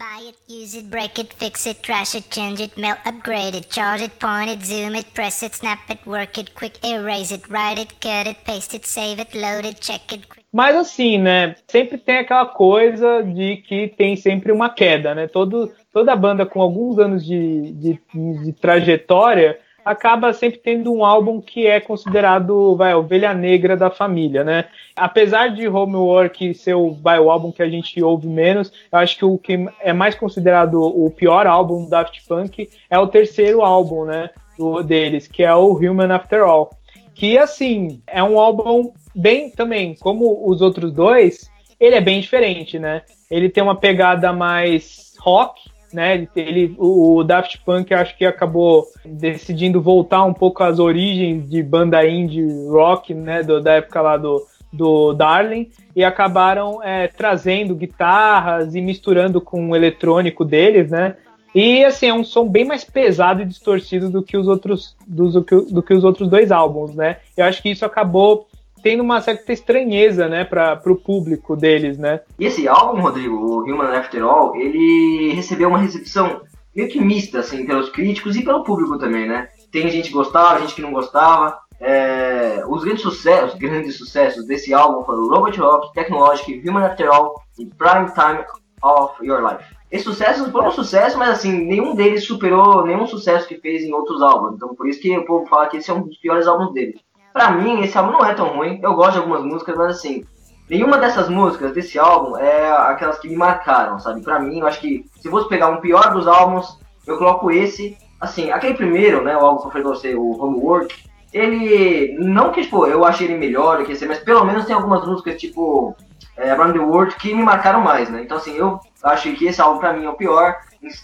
Buy it, use it, break it, fix it, trash it, change it, melt, upgrade it, charge it, point it, zoom it, press it, snap it, work it, quick erase it, write it, cut it, paste it, save it, load it, check it. Mas assim, né? Sempre tem aquela coisa de que tem sempre uma queda, né? Todo, toda banda com alguns anos de, de, de trajetória acaba sempre tendo um álbum que é considerado vai, a ovelha negra da família, né? Apesar de Homework ser o, vai, o álbum que a gente ouve menos, eu acho que o que é mais considerado o pior álbum do Daft Punk é o terceiro álbum, né? Do, deles, que é o Human After All. Que, assim, é um álbum bem também, como os outros dois, ele é bem diferente, né? Ele tem uma pegada mais rock, né? Ele, o, Daft Punk acho que acabou decidindo voltar um pouco às origens de banda indie rock, né? Do, da época lá do, do Darling e acabaram é, trazendo guitarras e misturando com o eletrônico deles, né? E assim, é um som bem mais pesado e distorcido do que os outros, do, do, que, do que os outros dois álbuns, né? Eu acho que isso acabou tendo uma certa estranheza, né, para o público deles, né? E esse álbum, Rodrigo, o Human After All, ele recebeu uma recepção meio que mista, assim, pelos críticos e pelo público também, né? Tem gente que gostava, gente que não gostava. É... os grandes sucessos, grandes sucessos desse álbum foram Robot Rock, Technologic, Human After All e Prime Time of Your Life. Esses sucessos foram um sucesso, mas assim, nenhum deles superou nenhum sucesso que fez em outros álbuns. Então por isso que o povo fala que esse é um dos piores álbuns dele. Pra mim, esse álbum não é tão ruim. Eu gosto de algumas músicas, mas assim, nenhuma dessas músicas desse álbum é aquelas que me marcaram, sabe? Pra mim, eu acho que se fosse pegar um pior dos álbuns, eu coloco esse. Assim, aquele primeiro, né, o álbum que eu falei pra você, o Homework, ele. Não que, tipo, eu achei ele melhor que mas pelo menos tem algumas músicas, tipo, é, Around the World, que me marcaram mais, né? Então, assim, eu achei que esse álbum pra mim é o pior.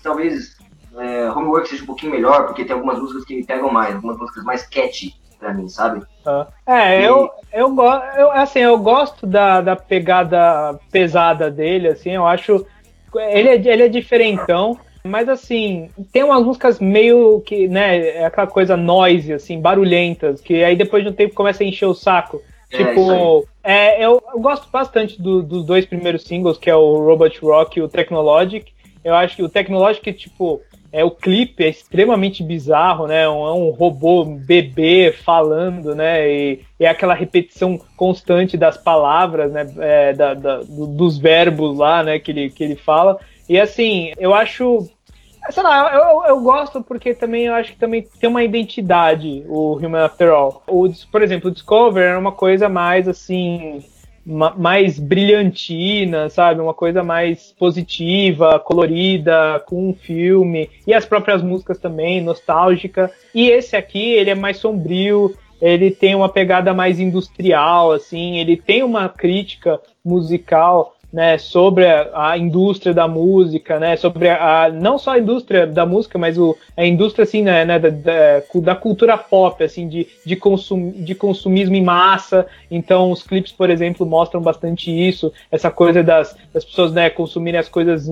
Talvez é, Homework seja um pouquinho melhor, porque tem algumas músicas que me pegam mais, algumas músicas mais catchy pra mim, sabe? É, e... eu, eu, eu, assim, eu gosto da, da pegada pesada dele, assim, eu acho. Ele é, ele é diferentão. Mas assim, tem umas músicas meio que, né, é aquela coisa noise, assim, barulhentas, que aí depois de um tempo começa a encher o saco. É, tipo, é, eu, eu, gosto bastante do, dos dois primeiros singles, que é o Robot Rock e o Technologic. Eu acho que o Technologic, tipo, é o clipe é extremamente bizarro, né? É um, é um robô bebê falando, né? E, é aquela repetição constante das palavras, né? É, da, da, dos verbos lá, né? Que ele, que ele fala. E assim, eu acho sei lá, eu, eu gosto porque também eu acho que também tem uma identidade o Human After All. O, por exemplo, o Discover era uma coisa mais assim mais brilhantina, sabe? Uma coisa mais positiva, colorida, com um filme. E as próprias músicas também, nostálgica. E esse aqui, ele é mais sombrio, ele tem uma pegada mais industrial, assim, ele tem uma crítica musical né, sobre a, a, indústria da música, né, sobre a, não só a indústria da música, mas o, a indústria assim, né, né da, da, da, cultura pop, assim, de, de, consum, de consumismo em massa. Então, os clipes, por exemplo, mostram bastante isso, essa coisa das, das pessoas, né, consumirem as coisas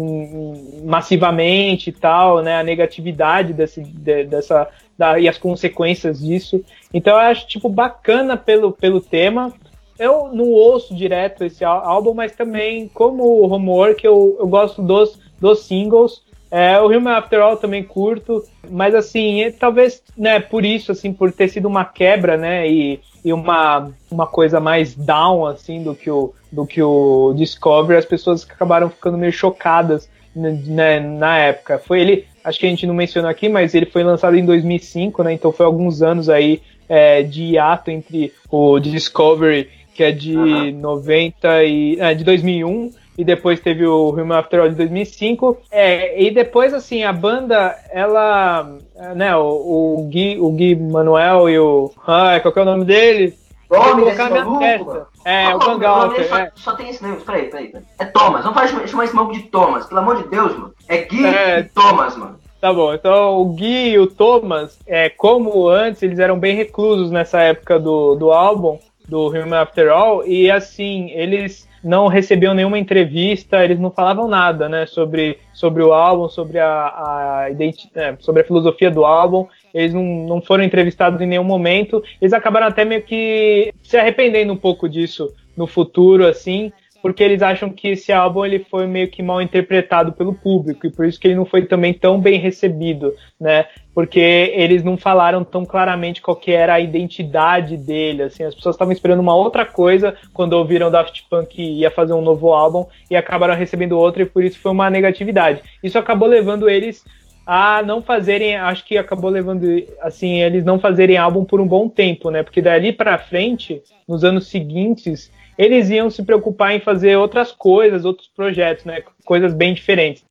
massivamente e tal, né, a negatividade desse, de, dessa da, e as consequências disso. Então, eu acho tipo bacana pelo, pelo tema eu não ouço direto esse álbum, mas também, como homework, eu, eu gosto dos, dos singles. É, o Human After All também curto, mas assim, é, talvez, né, por isso, assim, por ter sido uma quebra, né, e, e uma, uma coisa mais down, assim, do que o, do que o Discovery, as pessoas acabaram ficando meio chocadas, né, na época. Foi ele, acho que a gente não mencionou aqui, mas ele foi lançado em 2005, né, então foi alguns anos aí é, de hiato entre o Discovery que é de uhum. 90 e é, de 2001 e depois teve o Human After All de 2005. É, e depois, assim, a banda, ela, né, o, o, Gui, o Gui Manuel e o. Ah, qual que é o nome dele? Nome colocar minha maluco, testa. É, ah, o Bangalter. Só, é. só tem esse nome, peraí, peraí, peraí. É Thomas, não faz chamar, chamar esse maluco de Thomas, pelo amor de Deus, mano. É Gui é, e Thomas, mano. Tá bom, então o Gui e o Thomas, é, como antes eles eram bem reclusos nessa época do, do álbum, do Human After All, e assim, eles não recebiam nenhuma entrevista, eles não falavam nada, né, sobre, sobre o álbum, sobre a, a é, sobre a filosofia do álbum, eles não, não foram entrevistados em nenhum momento, eles acabaram até meio que se arrependendo um pouco disso no futuro, assim, porque eles acham que esse álbum ele foi meio que mal interpretado pelo público e por isso que ele não foi também tão bem recebido, né? Porque eles não falaram tão claramente qual que era a identidade dele, assim, as pessoas estavam esperando uma outra coisa quando ouviram Daft Punk ia fazer um novo álbum e acabaram recebendo outro e por isso foi uma negatividade. Isso acabou levando eles a não fazerem, acho que acabou levando assim, eles não fazerem álbum por um bom tempo, né? Porque dali para frente, nos anos seguintes, eles iam se preocupar em fazer outras coisas, outros projetos, né? Coisas bem diferentes.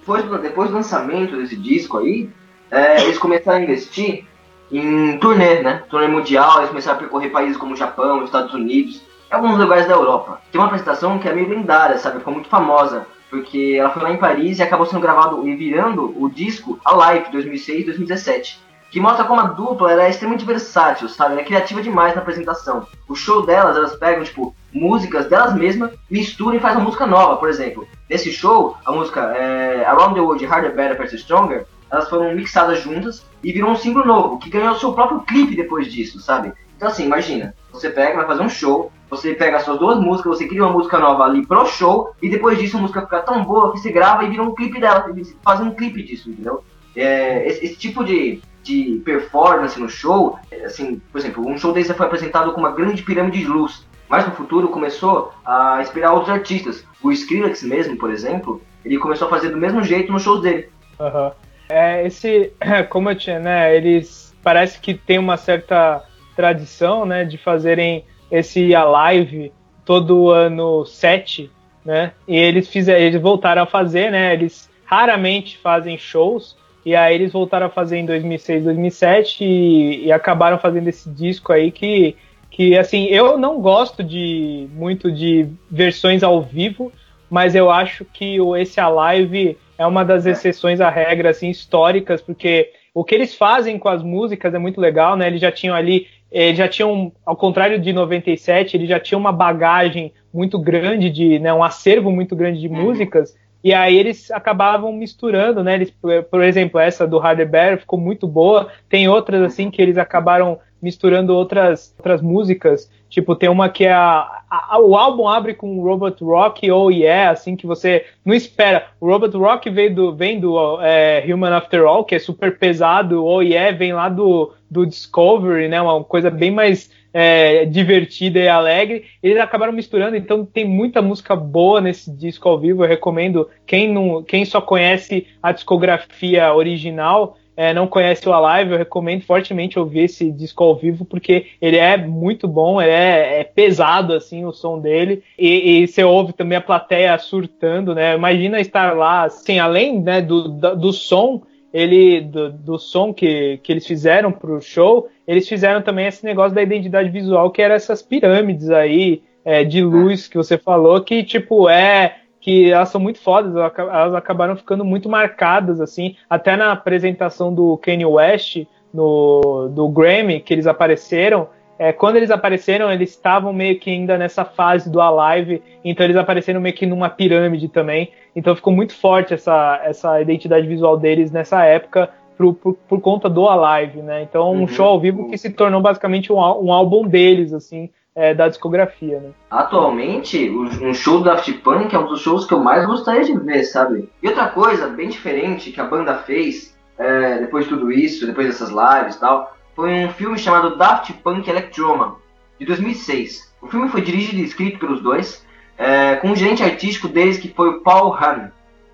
Depois do, depois do lançamento desse disco aí, é, eles começaram a investir em turnê, né? Turnê mundial, eles começaram a percorrer países como Japão, Estados Unidos alguns lugares da Europa. Tem uma apresentação que é meio lendária, sabe? Ficou muito famosa, porque ela foi lá em Paris e acabou sendo gravado e virando o disco a live 2006 2017. Que mostra como a dupla era é extremamente versátil, sabe? Ela é criativa demais na apresentação. O show delas, elas pegam, tipo, músicas delas mesmas, misturam e fazem uma música nova, por exemplo. Nesse show, a música é, Around the World, Harder, Better, Faster, Stronger, elas foram mixadas juntas e virou um single novo, que ganhou seu próprio clipe depois disso, sabe? Então assim, imagina, você pega, vai fazer um show, você pega as suas duas músicas, você cria uma música nova ali pro show, e depois disso a música fica tão boa que você grava e vira um clipe dela, faz um clipe disso, entendeu? É, esse, esse, tipo de, de performance no show, assim, por exemplo, um show desse foi apresentado com uma grande pirâmide de luz, mas no futuro começou a inspirar outros artistas. O Skrillex mesmo, por exemplo, ele começou a fazer do mesmo jeito nos shows dele. Uhum. É, esse, tinha, né, eles parece que tem uma certa tradição, né, de fazerem esse live todo ano 7, né? E eles fizeram, eles voltaram a fazer, né? Eles raramente fazem shows e aí eles voltaram a fazer em 2006, 2007 e, e acabaram fazendo esse disco aí que que assim, eu não gosto de muito de versões ao vivo, mas eu acho que o esse Alive é uma das exceções à regra, assim, históricas, porque o que eles fazem com as músicas é muito legal, né? Eles já tinham ali, eles já tinham, ao contrário de 97, eles já tinham uma bagagem muito grande de, né, um acervo muito grande de uhum. músicas, e aí eles acabavam misturando, né? Eles, por exemplo, essa do Harder Bear ficou muito boa. Tem outras assim que eles acabaram misturando outras, outras músicas. Tipo, tem uma que é a, a, o álbum abre com Robot Rock ou oh Yeah, assim que você não espera. O Robot Rock vem do, vem do é, Human After All, que é super pesado. Oh Yeah vem lá do, do Discovery, né? Uma coisa bem mais é, divertida e alegre. Eles acabaram misturando, então tem muita música boa nesse disco ao vivo. Eu recomendo quem não, quem só conhece a discografia original. É, não conhece o Alive, eu recomendo fortemente ouvir esse disco ao vivo, porque ele é muito bom, é, é pesado, assim, o som dele, e, e, você ouve também a plateia surtando, né? Imagina estar lá, assim, além né, do, do, do som, ele do, do som que, que eles fizeram pro show, eles fizeram também esse negócio da identidade visual, que era essas pirâmides aí é, de luz que você falou, que tipo é que elas são muito fodas, elas acabaram ficando muito marcadas assim, até na apresentação do Kanye West no do Grammy que eles apareceram, é, quando eles apareceram, eles estavam meio que ainda nessa fase do Alive, então eles apareceram meio que numa pirâmide também. Então ficou muito forte essa, essa identidade visual deles nessa época por, por, por conta do Alive, né? Então um uhum. show ao vivo que se tornou basicamente um, um álbum deles, assim, é, da discografia, né? Atualmente, um show do Daft Punk é um dos shows que eu mais gostaria de ver, sabe? E outra coisa bem diferente que a banda fez é, depois de tudo isso, depois dessas lives e tal, foi um filme chamado Daft Punk Electroma, de 2006. O filme foi dirigido e escrito pelos dois, é, com um gerente artístico deles que foi o Paul Hahn,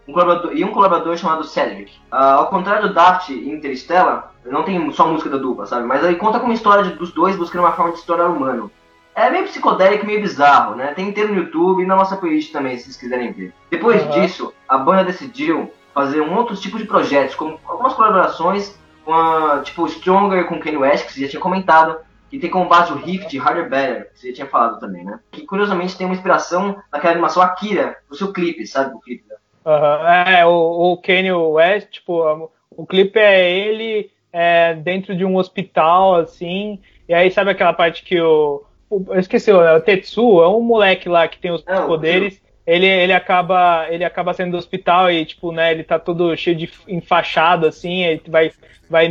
um e um colaborador chamado Cedric. Uh, ao contrário do Daft e Interstellar, não tem só música da dupla, sabe? Mas aí conta com uma história de, dos dois buscando uma forma de se tornar humano. É meio psicodélico, meio bizarro, né? Tem inteiro no YouTube e na nossa playlist também, se vocês quiserem ver. Depois uhum. disso, a banda decidiu fazer um outro tipo de projetos, como algumas colaborações com a, tipo Stronger com Kanye West, que você já tinha comentado, que tem como base o riff de Harder Better, que você já tinha falado também, né? Que curiosamente tem uma inspiração naquela animação Akira, do seu clipe, sabe? O clipe, né? Uhum. É, o, o Kanye West, tipo, o clipe é ele é, dentro de um hospital, assim, e aí sabe aquela parte que o. o eu esqueci, o Tetsu é um moleque lá que tem os é, poderes ele, ele acaba ele acaba saindo do hospital e tipo né ele tá todo cheio de enfaixado assim ele vai vai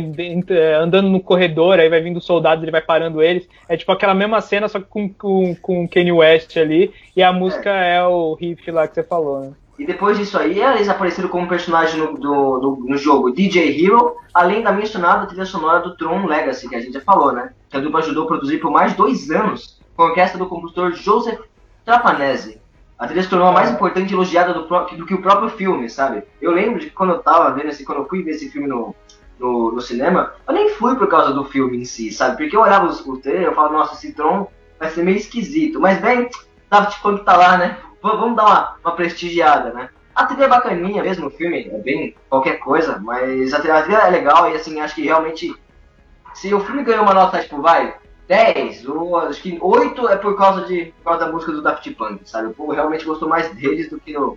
andando no corredor aí vai vindo soldados ele vai parando eles é tipo aquela mesma cena só que com com, com Kanye West ali e a música é, é o riff lá que você falou né? E depois disso aí, eles apareceram como personagem no, do, do, no jogo DJ Hero, além da mencionada trilha sonora do Tron Legacy, que a gente já falou, né? Que a dupla ajudou a produzir por mais dois anos com a orquestra do compositor Joseph Trapanese. A trilha tornou mais importante e elogiada do, do, que o próprio filme, sabe? Eu lembro de que quando eu tava vendo esse, quando eu fui ver esse filme no, no, no cinema, eu nem fui por causa do filme em si, sabe? Porque eu olhava os, os trailers, eu falava, nossa, esse Tron vai ser meio esquisito. Mas bem, Daft Punk tá lá, né? Vamos dar uma, uma prestigiada, né? A trilha é bacaninha mesmo, o filme é bem qualquer coisa, mas a trilha, a trilha é legal e assim, acho que realmente. Se o filme ganhou uma nota, tipo, vai, 10, ou acho que 8 é por causa, de, por causa da música do Daft Punk, sabe? O povo realmente gostou mais deles do que, no,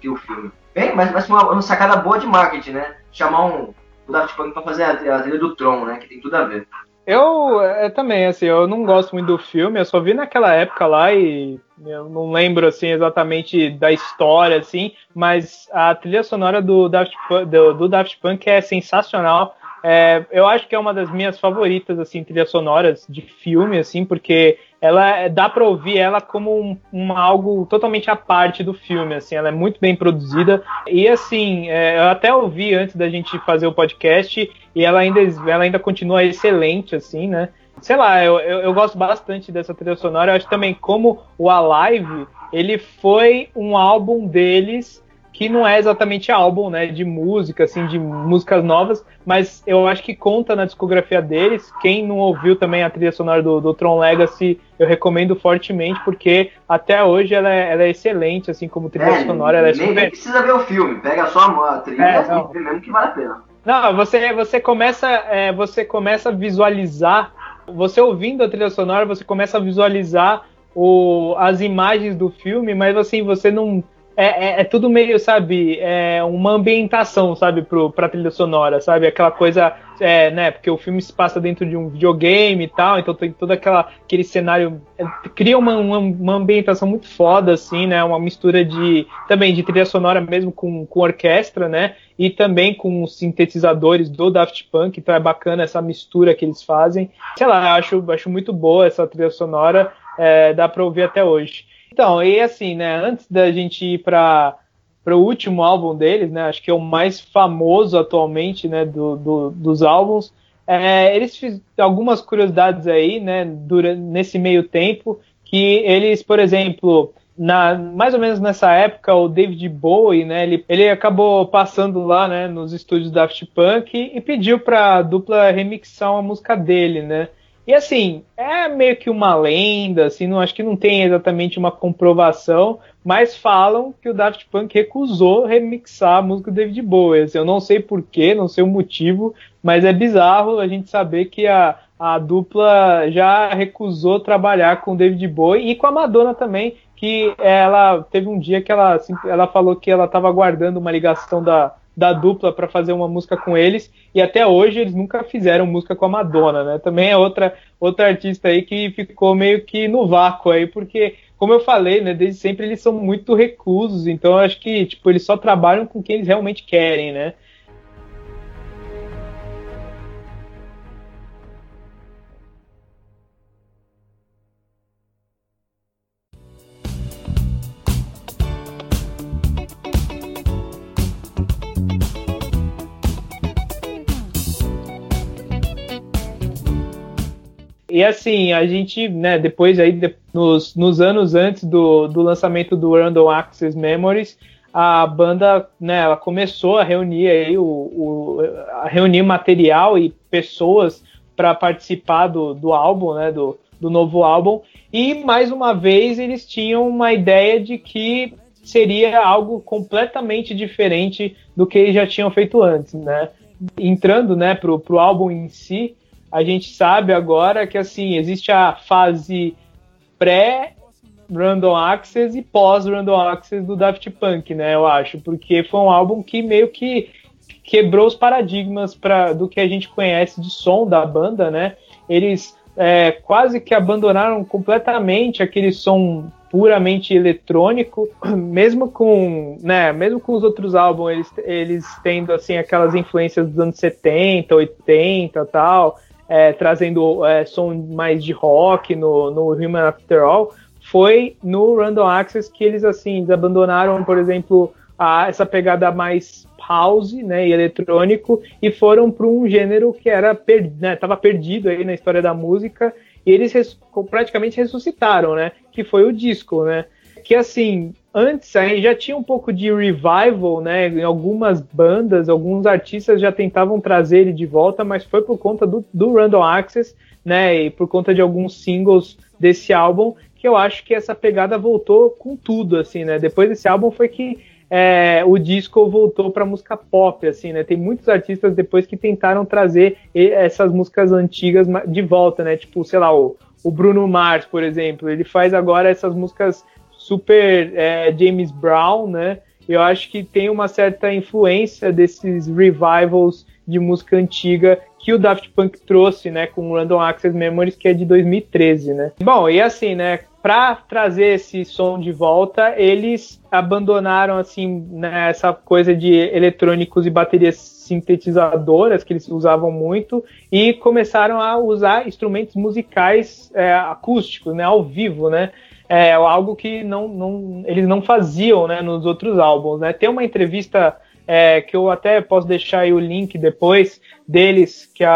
que o filme. Bem, mas, mas uma, uma sacada boa de marketing, né? Chamar um, o Daft Punk pra fazer a, trilha do Tron, né? Que tem tudo a ver. Eu, eu também, assim, eu não gosto muito do filme, eu só vi naquela época lá e eu não lembro, assim, exatamente da história, assim, mas a trilha sonora do Daft, do, do Daft Punk é sensacional. É, eu acho que é uma das minhas favoritas, assim, trilhas sonoras de filme, assim, porque ela dá para ouvir ela como um, um, algo totalmente à parte do filme, assim, ela é muito bem produzida e assim, é, eu até ouvi antes da gente fazer o podcast e ela ainda, ela ainda continua excelente, assim, né? Sei lá, eu, eu, eu gosto bastante dessa trilha sonora. Eu acho também como o Alive, ele foi um álbum deles que não é exatamente álbum, né, de música, assim, de músicas novas, mas eu acho que conta na discografia deles. Quem não ouviu também a trilha sonora do, do Tron Legacy, eu recomendo fortemente, porque até hoje ela é, ela é excelente, assim, como trilha é, sonora. Ela é nem, super... nem precisa ver o filme, pega só a trilha é, e mesmo que vale a pena. Não, você, você, começa, é, você começa a visualizar, você ouvindo a trilha sonora, você começa a visualizar o, as imagens do filme, mas assim, você não é, é, é, tudo meio, sabe, é uma ambientação, sabe, pro, pra trilha sonora, sabe? Aquela coisa, é, né, porque o filme se passa dentro de um videogame e tal, então tem todo aquela, aquele cenário, é, cria uma, uma, uma, ambientação muito foda, assim, né, uma mistura de, também de trilha sonora mesmo com, com orquestra, né, e também com os sintetizadores do Daft Punk, então é bacana essa mistura que eles fazem. Sei lá, acho, acho muito boa essa trilha sonora, é, dá pra ouvir até hoje. Então, e assim, né, antes da gente ir para o último álbum deles, né, acho que é o mais famoso atualmente, né, do, do dos álbuns, é, eles fizeram algumas curiosidades aí, né, durante, nesse meio tempo, que eles, por exemplo, na, mais ou menos nessa época, o David Bowie, né, ele, ele acabou passando lá, né, nos estúdios da Daft Punk e, e pediu para a dupla remixar uma música dele, né, e assim, é meio que uma lenda, assim, não acho que não tem exatamente uma comprovação, mas falam que o Daft Punk recusou remixar a música do David Bowie. Assim, eu não sei porquê, não sei o motivo, mas é bizarro a gente saber que a, a dupla já recusou trabalhar com o David Bowie e com a Madonna também, que ela teve um dia que ela, assim, ela falou que ela estava aguardando uma ligação da, da dupla para fazer uma música com eles e até hoje eles nunca fizeram música com a Madonna, né? Também é outra outra artista aí que ficou meio que no vácuo aí, porque como eu falei, né, desde sempre eles são muito reclusos, então eu acho que tipo eles só trabalham com quem eles realmente querem, né? E assim, a gente, né, depois aí, de, nos, nos anos antes do, do lançamento do Random Access Memories, a banda, né, ela começou a reunir aí o, o a reunir material e pessoas para participar do, do álbum, né, do, do novo álbum. E mais uma vez eles tinham uma ideia de que seria algo completamente diferente do que eles já tinham feito antes, né? Entrando, né, pro, pro álbum em si, a gente sabe agora que assim existe a fase pré Random Access e pós Random Access do Daft Punk, né? Eu acho, porque foi um álbum que meio que quebrou os paradigmas para do que a gente conhece de som da banda, né? Eles é, quase que abandonaram completamente aquele som puramente eletrônico, mesmo com, né, mesmo com os outros álbuns, eles, eles tendo assim aquelas influências dos anos 70, 80, tal, é, trazendo é, som mais de rock no, no Human After All, foi no Random Access que eles assim abandonaram, por exemplo, a, essa pegada mais house, né, e eletrônico e foram para um gênero que era per, né, tava perdido aí na história da música e eles res, praticamente ressuscitaram, né, que foi o disco, né, que assim antes aí já tinha um pouco de revival, né? Em algumas bandas, alguns artistas já tentavam trazer ele de volta, mas foi por conta do, do Random Access, né? E por conta de alguns singles desse álbum que eu acho que essa pegada voltou com tudo, assim, né? Depois desse álbum foi que é, o disco voltou para música pop, assim, né? Tem muitos artistas depois que tentaram trazer essas músicas antigas de volta, né? Tipo, sei lá, o, o Bruno Mars, por exemplo, ele faz agora essas músicas super é, James Brown, né? Eu acho que tem uma certa influência desses revivals de música antiga que o Daft Punk trouxe, né, com o Random Access Memories, que é de 2013, né? Bom, e assim, né, para trazer esse som de volta, eles abandonaram assim né, essa coisa de eletrônicos e baterias sintetizadoras que eles usavam muito e começaram a usar instrumentos musicais é, acústicos, né, ao vivo, né? É algo que não, não, eles não faziam né, nos outros álbuns. Né? Tem uma entrevista é, que eu até posso deixar aí o link depois deles, que a,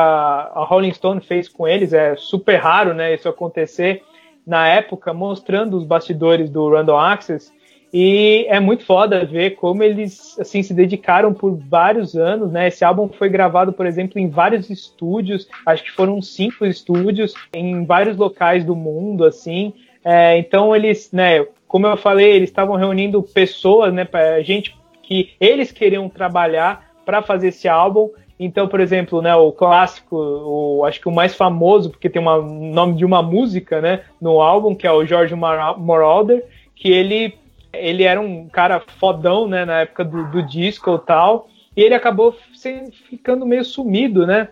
a Rolling Stone fez com eles, é super raro né, isso acontecer na época, mostrando os bastidores do Random Access. E é muito foda ver como eles assim se dedicaram por vários anos, né? Esse álbum foi gravado, por exemplo, em vários estúdios, acho que foram cinco estúdios em vários locais do mundo, assim. É, então eles, né, como eu falei, eles estavam reunindo pessoas, né, gente que eles queriam trabalhar para fazer esse álbum. Então, por exemplo, né, o clássico, o, acho que o mais famoso, porque tem o nome de uma música né, no álbum, que é o George Moroder, que ele ele era um cara fodão, né, na época do, do disco e tal, e ele acabou ficando meio sumido, né,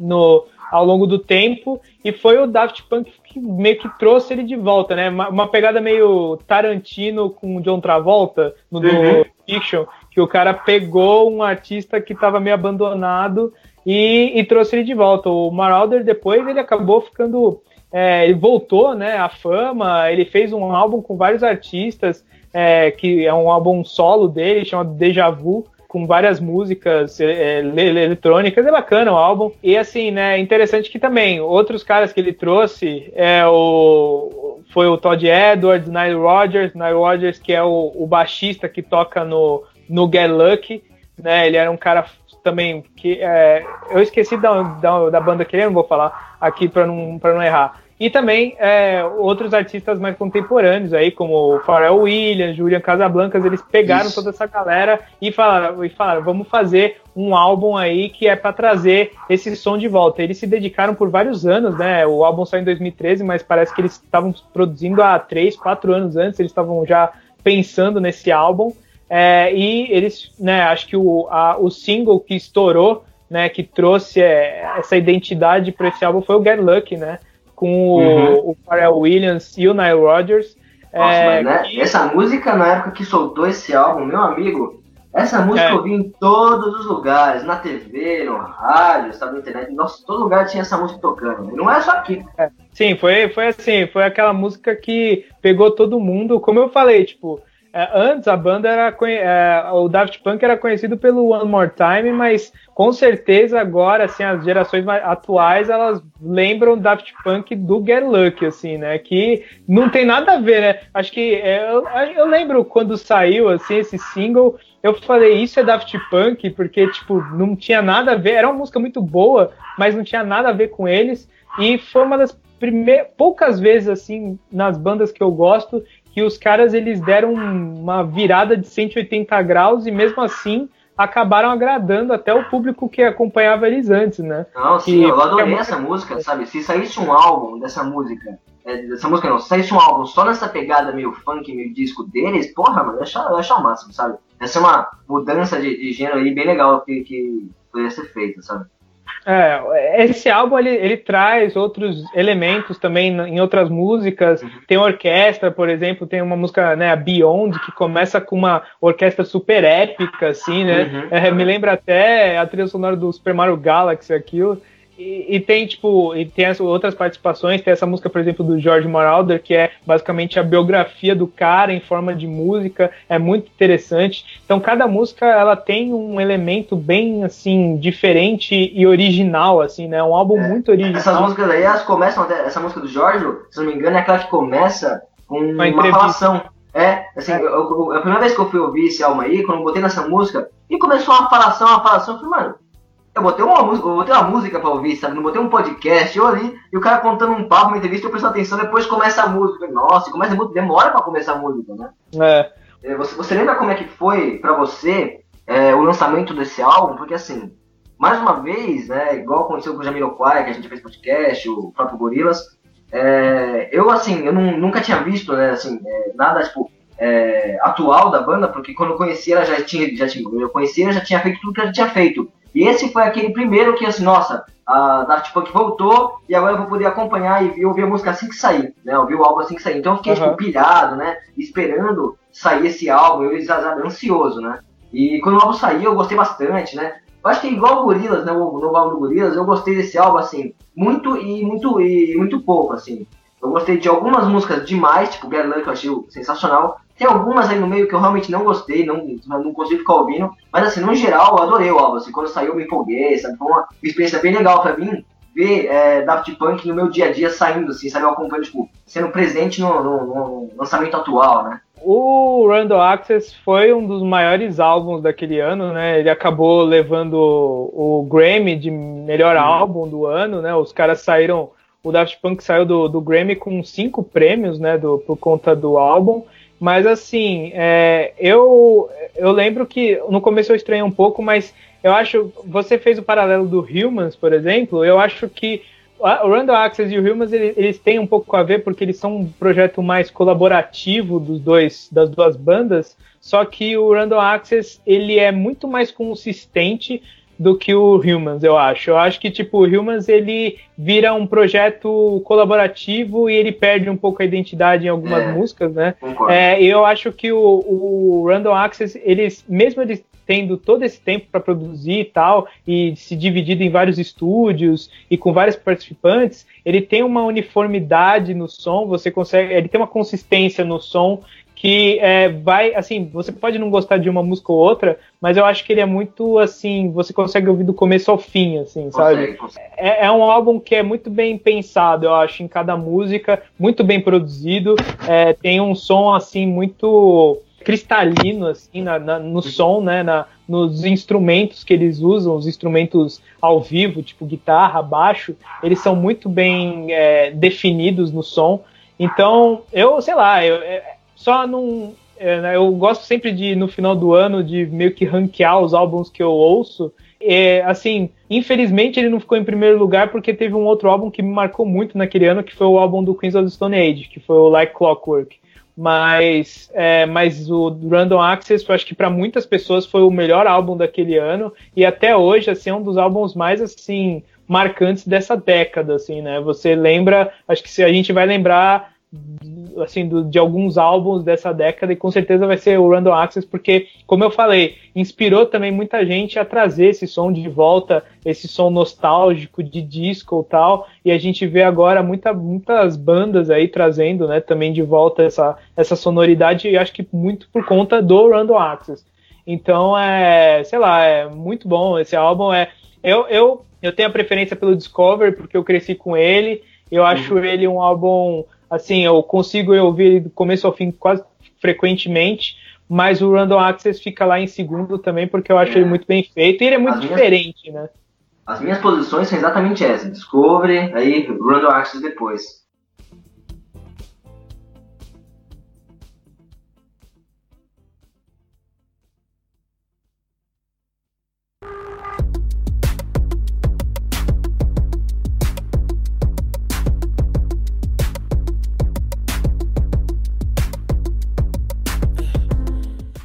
no, ao longo do tempo, e foi o Daft Punk que meio que trouxe ele de volta, né, uma, uma pegada meio Tarantino com John Travolta, no uhum. Fiction, que o cara pegou um artista que estava meio abandonado e, e, trouxe ele de volta. O Marauder depois ele acabou ficando é, ele voltou né, à fama, ele fez um álbum com vários artistas, é, que é um álbum solo dele, chamado Deja Vu, com várias músicas é, eletrônicas, é bacana o álbum. E assim, né, interessante que também outros caras que ele trouxe é o foi o Todd Edwards, Nile Rodgers, Nile Rodgers que é o, o baixista que toca no, no Get Lucky, né, ele era um cara também que é, eu esqueci da, da, da, banda que ele, não vou falar aqui para não, pra não errar. E também é, outros artistas mais contemporâneos aí, como Pharrell Williams, Julian Casablancas, eles pegaram Isso. toda essa galera e falaram, e falaram, vamos fazer um álbum aí que é para trazer esse som de volta. Eles se dedicaram por vários anos, né? O álbum saiu em 2013, mas parece que eles estavam produzindo há três, quatro anos antes, eles estavam já pensando nesse álbum. É, e eles, né, acho que o, a, o single que estourou, né, que trouxe é, essa identidade para esse álbum foi o Get Lucky, né, com o, uhum. o Pharrell Williams e o Nile Rodgers. Nossa, é, mas, né, essa música na época que soltou esse álbum, meu amigo, essa música é. eu vi em todos os lugares, na TV, no rádio, sabe, na internet, nossa, todo lugar tinha essa música tocando, não é só aqui. É. Sim, foi, foi assim, foi aquela música que pegou todo mundo, como eu falei, tipo, é, antes a banda era é, o Daft Punk era conhecido pelo One More Time, mas com certeza agora assim as gerações atuais elas lembram Daft Punk do Get Lucky assim, né? Que não tem nada a ver, né? Acho que é, eu, eu lembro quando saiu assim esse single, eu falei isso é Daft Punk porque tipo não tinha nada a ver, era uma música muito boa, mas não tinha nada a ver com eles e foi uma das primeiras poucas vezes assim nas bandas que eu gosto que os caras eles deram uma virada de 180 graus e mesmo assim acabaram agradando até o público que acompanhava eles antes, né? Não, sim, eu adorei essa música, sabe? Se saísse um álbum dessa música, é, dessa música não, se saísse um álbum só nessa pegada meio funk, meio disco deles, porra, mano, eu achar, eu achar o máximo, sabe? Essa é uma mudança de, de gênero aí bem legal que, que poderia ser feita, sabe? É, esse álbum ele, ele traz outros elementos também em outras músicas. Uhum. Tem orquestra, por exemplo, tem uma música, né, a Beyond, que começa com uma orquestra super épica, assim, né? Uhum. É, me lembra até a trilha sonora do Super Mario Galaxy, aquilo. E, tem, tipo, e tem as outras participações, tem essa música, por exemplo, do George Moralder, que é basicamente a biografia do cara em forma de música, é muito interessante. Então, cada música, ela tem um elemento bem, assim, diferente e original, assim, né? Um álbum é, muito original. Essas músicas aí, elas começam, até, essa música do George, se não me engano, é aquela que começa com uma, uma falação. É, assim, é. Eu, eu, a primeira vez que eu fui ouvir esse álbum aí, quando eu botei nessa música, e começou uma falação, uma falação, eu falei, mano, eu botei uma música, eu botei uma música pra ouvir, sabe? Não botei um podcast, eu ali, e o cara contando um papo, uma entrevista, eu prestando atenção, depois começa a música. Nossa, começa muito, demora pra começar a música, né? É. é. Você, você lembra como é que foi pra você é, o lançamento desse álbum? Porque assim, mais uma vez, né, igual aconteceu com o Jamiroquai, que a gente fez podcast, o próprio Gorilas, é, eu assim, eu não, nunca tinha visto, né, assim, é, nada, tipo, é, atual da banda, porque quando eu conheci ela já tinha, já tinha, eu conheci ela já tinha feito tudo que ela tinha feito. E esse foi aquele primeiro que, assim, nossa, a Daft Punk voltou e agora eu vou poder acompanhar e ouvir a música assim que sair, né? Ouvir o álbum assim que sair. Então eu fiquei, uhum. tipo, pilhado, né? Esperando sair esse álbum, eu ansioso, né? E quando o álbum saiu, eu gostei bastante, né? Eu acho que igual o Gorillaz, né? O novo álbum do Gorillaz, eu gostei desse álbum, assim, muito e muito e muito pouco, assim. Eu gostei de algumas músicas demais, tipo Get Lucky, eu achei sensacional. Tem algumas aí no meio que eu realmente não gostei, não, não consigo ficar ouvindo. Mas assim, no geral, eu adorei o álbum. Assim, quando saiu, eu me empolguei, sabe? Foi uma experiência bem legal pra mim ver é, Daft Punk no meu dia a dia saindo, assim, sabe? Eu acompanho, tipo, sendo presente no, no, no lançamento atual, né? O Randall Access foi um dos maiores álbuns daquele ano, né? Ele acabou levando o, Grammy de melhor hum. álbum do ano, né? Os caras saíram, o Daft Punk saiu do, do Grammy com cinco prêmios, né? Do, por conta do álbum. Mas assim, é, eu, eu lembro que no começo eu estranhei um pouco, mas eu acho. Você fez o paralelo do Humans, por exemplo. Eu acho que o Randall Access e o Humans eles, eles, têm um pouco a ver porque eles são um projeto mais colaborativo dos dois das duas bandas, só que o Randall Access ele é muito mais consistente do que o Humans, eu acho. Eu acho que tipo o Humans ele vira um projeto colaborativo e ele perde um pouco a identidade em algumas é, músicas, né? É, eu acho que o, o Randall Access eles mesmo eles tendo todo esse tempo para produzir e tal, e se dividido em vários estúdios e com vários participantes, ele tem uma uniformidade no som, você consegue, ele tem uma consistência no som que é, vai, assim, você pode não gostar de uma música ou outra, mas eu acho que ele é muito, assim, você consegue ouvir do começo ao fim, assim, sabe? É, é, um álbum que é muito bem pensado, eu acho, em cada música, muito bem produzido, é, tem um som, assim, muito cristalino assim na, na, no som, né, na, nos instrumentos que eles usam, os instrumentos ao vivo, tipo guitarra, baixo, eles são muito bem é, definidos no som. Então, eu sei lá, eu, é, só não é, né, eu gosto sempre de no final do ano de meio que ranquear os álbuns que eu ouço. É, assim, infelizmente ele não ficou em primeiro lugar porque teve um outro álbum que me marcou muito naquele ano, que foi o álbum do Queens of the Stone Age, que foi o Like Clockwork mas, é, mas o Random Access, eu acho que para muitas pessoas foi o melhor álbum daquele ano e até hoje assim é um dos álbuns mais assim marcantes dessa década, assim, né? Você lembra, acho que se a gente vai lembrar assim, do, de alguns álbuns dessa década e com certeza vai ser o Random Access, porque, como eu falei, inspirou também muita gente a trazer esse som de volta, esse som nostálgico de disco e tal, e a gente vê agora muita, muitas bandas aí trazendo, né, também de volta essa, essa sonoridade, e acho que muito por conta do Random Access. Então, é, sei lá, é muito bom esse álbum, é, eu, eu, eu tenho a preferência pelo Discover, porque eu cresci com ele, eu acho uhum. ele um álbum assim, eu consigo ouvir ele do começo ao fim quase frequentemente, mas o Random Access fica lá em segundo também, porque eu acho é. ele muito bem feito e ele é muito as diferente, minhas, né? As minhas posições são exatamente essas: Discovery, aí Random Access depois.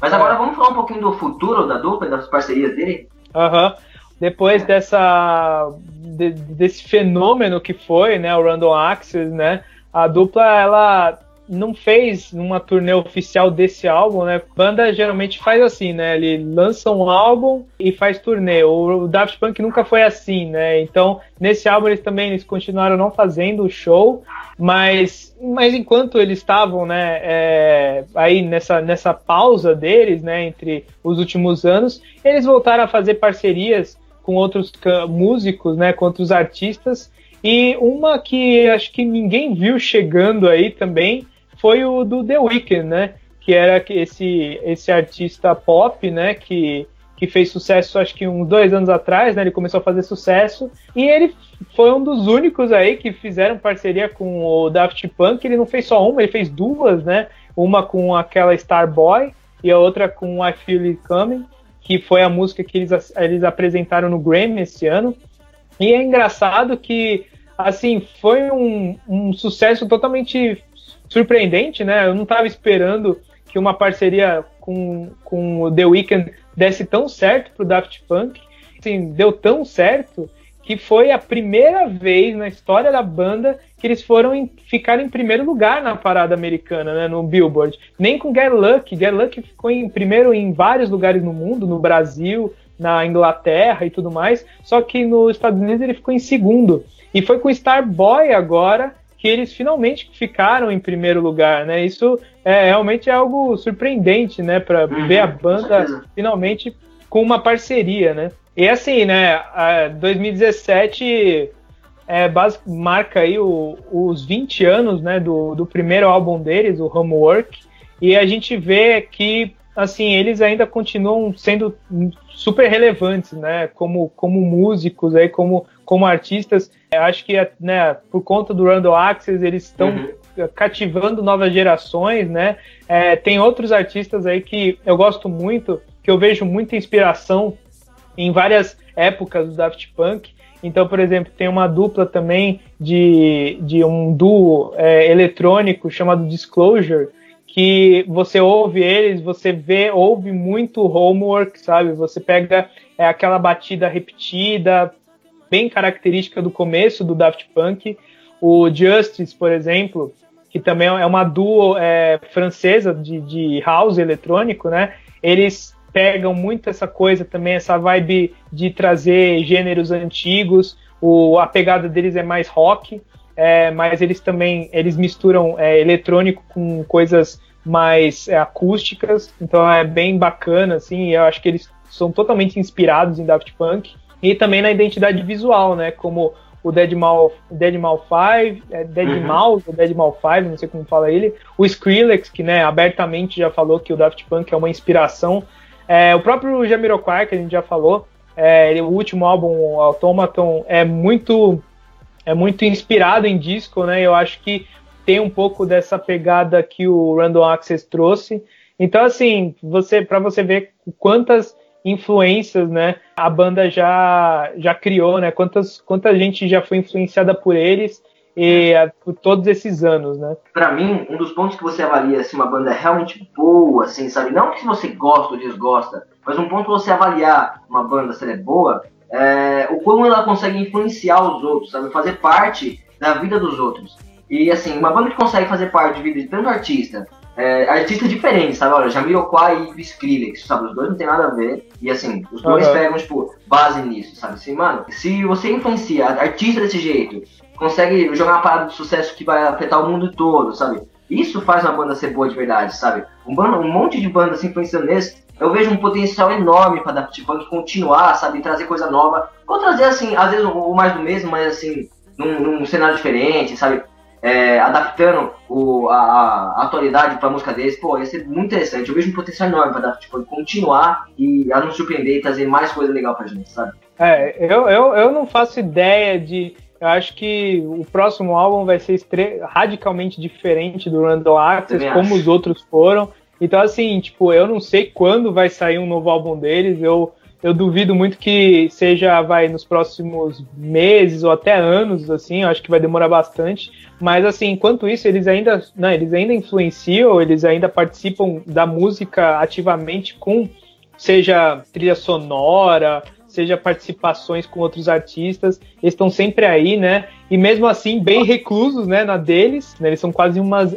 Mas agora é. vamos falar um pouquinho do futuro da dupla, das parcerias dele? Aham. Uhum. Depois é. dessa de, desse fenômeno que foi, né, o Random Access, né, a dupla ela não fez uma turnê oficial desse álbum, né? Banda geralmente faz assim, né? Ele lança um álbum e faz turnê. O Daft Punk nunca foi assim, né? Então, nesse álbum eles também eles continuaram não fazendo o show, mas, mas enquanto eles estavam, né, é, aí nessa, nessa pausa deles, né, entre os últimos anos, eles voltaram a fazer parcerias com outros músicos, né, com outros artistas, e uma que acho que ninguém viu chegando aí também foi o do The Weeknd, né? Que era esse, esse artista pop, né? Que, que fez sucesso acho que uns dois anos atrás, né? Ele começou a fazer sucesso e ele foi um dos únicos aí que fizeram parceria com o Daft Punk. Ele não fez só uma, ele fez duas, né? Uma com aquela Starboy e a outra com I Feel It Coming, que foi a música que eles, eles apresentaram no Grammy esse ano. E é engraçado que, assim, foi um, um sucesso totalmente surpreendente, né? Eu não estava esperando que uma parceria com, com o The Weeknd desse tão certo pro Daft Punk. Assim, deu tão certo que foi a primeira vez na história da banda que eles foram em, ficar em primeiro lugar na parada americana, né, no Billboard. Nem com Get Lucky. Get Lucky ficou em primeiro em vários lugares no mundo, no Brasil, na Inglaterra e tudo mais. Só que nos Estados Unidos ele ficou em segundo. E foi com Starboy agora que eles finalmente ficaram em primeiro lugar, né? Isso é realmente é algo surpreendente, né? Para uhum, ver a banda finalmente com uma parceria, né? E assim, né? 2017 é, marca aí o, os 20 anos, né? Do, do primeiro álbum deles, o Homework, e a gente vê que assim eles ainda continuam sendo super relevantes, né? Como como músicos aí, como como artistas. Eu acho que né, por conta do Randall Access eles estão uhum. cativando novas gerações, né? É, tem outros artistas aí que eu gosto muito, que eu vejo muita inspiração em várias épocas do Daft Punk. Então, por exemplo, tem uma dupla também de, de um duo é, eletrônico chamado Disclosure, que você ouve eles, você vê, ouve muito homework, sabe? Você pega é, aquela batida repetida, bem característica do começo do Daft Punk. O Justice, por exemplo, que também é uma duo é, francesa de, de house eletrônico, né? Eles pegam muito essa coisa também, essa vibe de trazer gêneros antigos. O, a pegada deles é mais rock, é, mas eles também eles misturam é, eletrônico com coisas mais é, acústicas, então é bem bacana, assim, eu acho que eles são totalmente inspirados em Daft Punk, e também na identidade visual, né, como o Deadmau Dead 5, é Dead uhum. Mouse, ou Dead 5, não sei como fala ele, o Skrillex, que né, abertamente já falou que o Daft Punk é uma inspiração é, o próprio Jamiroquai, que a gente já falou, é, o último álbum, o Automaton, é muito, é muito inspirado em disco, né? Eu acho que tem um pouco dessa pegada que o Random Access trouxe. Então, assim, você para você ver quantas influências, né, a banda já já criou, né? Quantas quanta gente já foi influenciada por eles e é, por todos esses anos, né? Para mim, um dos pontos que você avalia se uma banda é realmente boa, assim, sabe? Não que você gosta ou desgosta, mas um ponto que você avaliar uma banda se ela é boa é o como ela consegue influenciar os outros, sabe? Fazer parte da vida dos outros. E assim, uma banda que consegue fazer parte da vida de tanto artista, é, artistas diferentes, sabe? Olha, Jamiroquai e Skrillex, sabe? Os dois não tem nada a ver. E assim, os dois uhum. pegam, tipo, base nisso, sabe? Assim, mano, se você influencia artista desse jeito, consegue jogar uma parada de sucesso que vai afetar o mundo todo, sabe? Isso faz uma banda ser boa de verdade, sabe? Um, um monte de bandas assim, influenciando nesse, eu vejo um potencial enorme para Daft Punk continuar, sabe? Trazer coisa nova. Ou trazer, assim, às vezes o, mais do mesmo, mas assim, num, num cenário diferente, sabe? É, adaptando o, a, a atualidade para música deles, pô, ia ser muito interessante. Eu vejo um potencial enorme para Punk continuar e a nos surpreender e trazer mais coisa legal pra gente, sabe? É, eu, eu, eu não faço ideia de eu acho que o próximo álbum vai ser radicalmente diferente do Random Access, como os outros foram. Então, assim, tipo, eu não sei quando vai sair um novo álbum deles. Eu, eu duvido muito que seja, vai, nos próximos meses ou até anos, assim. Acho que vai demorar bastante. Mas, assim, enquanto isso, eles ainda, não, eles ainda influenciam, eles ainda participam da música ativamente com, seja trilha sonora, seja participações com outros artistas, eles estão sempre aí, né? E mesmo assim, bem reclusos, né, na deles, né? Eles são quase umas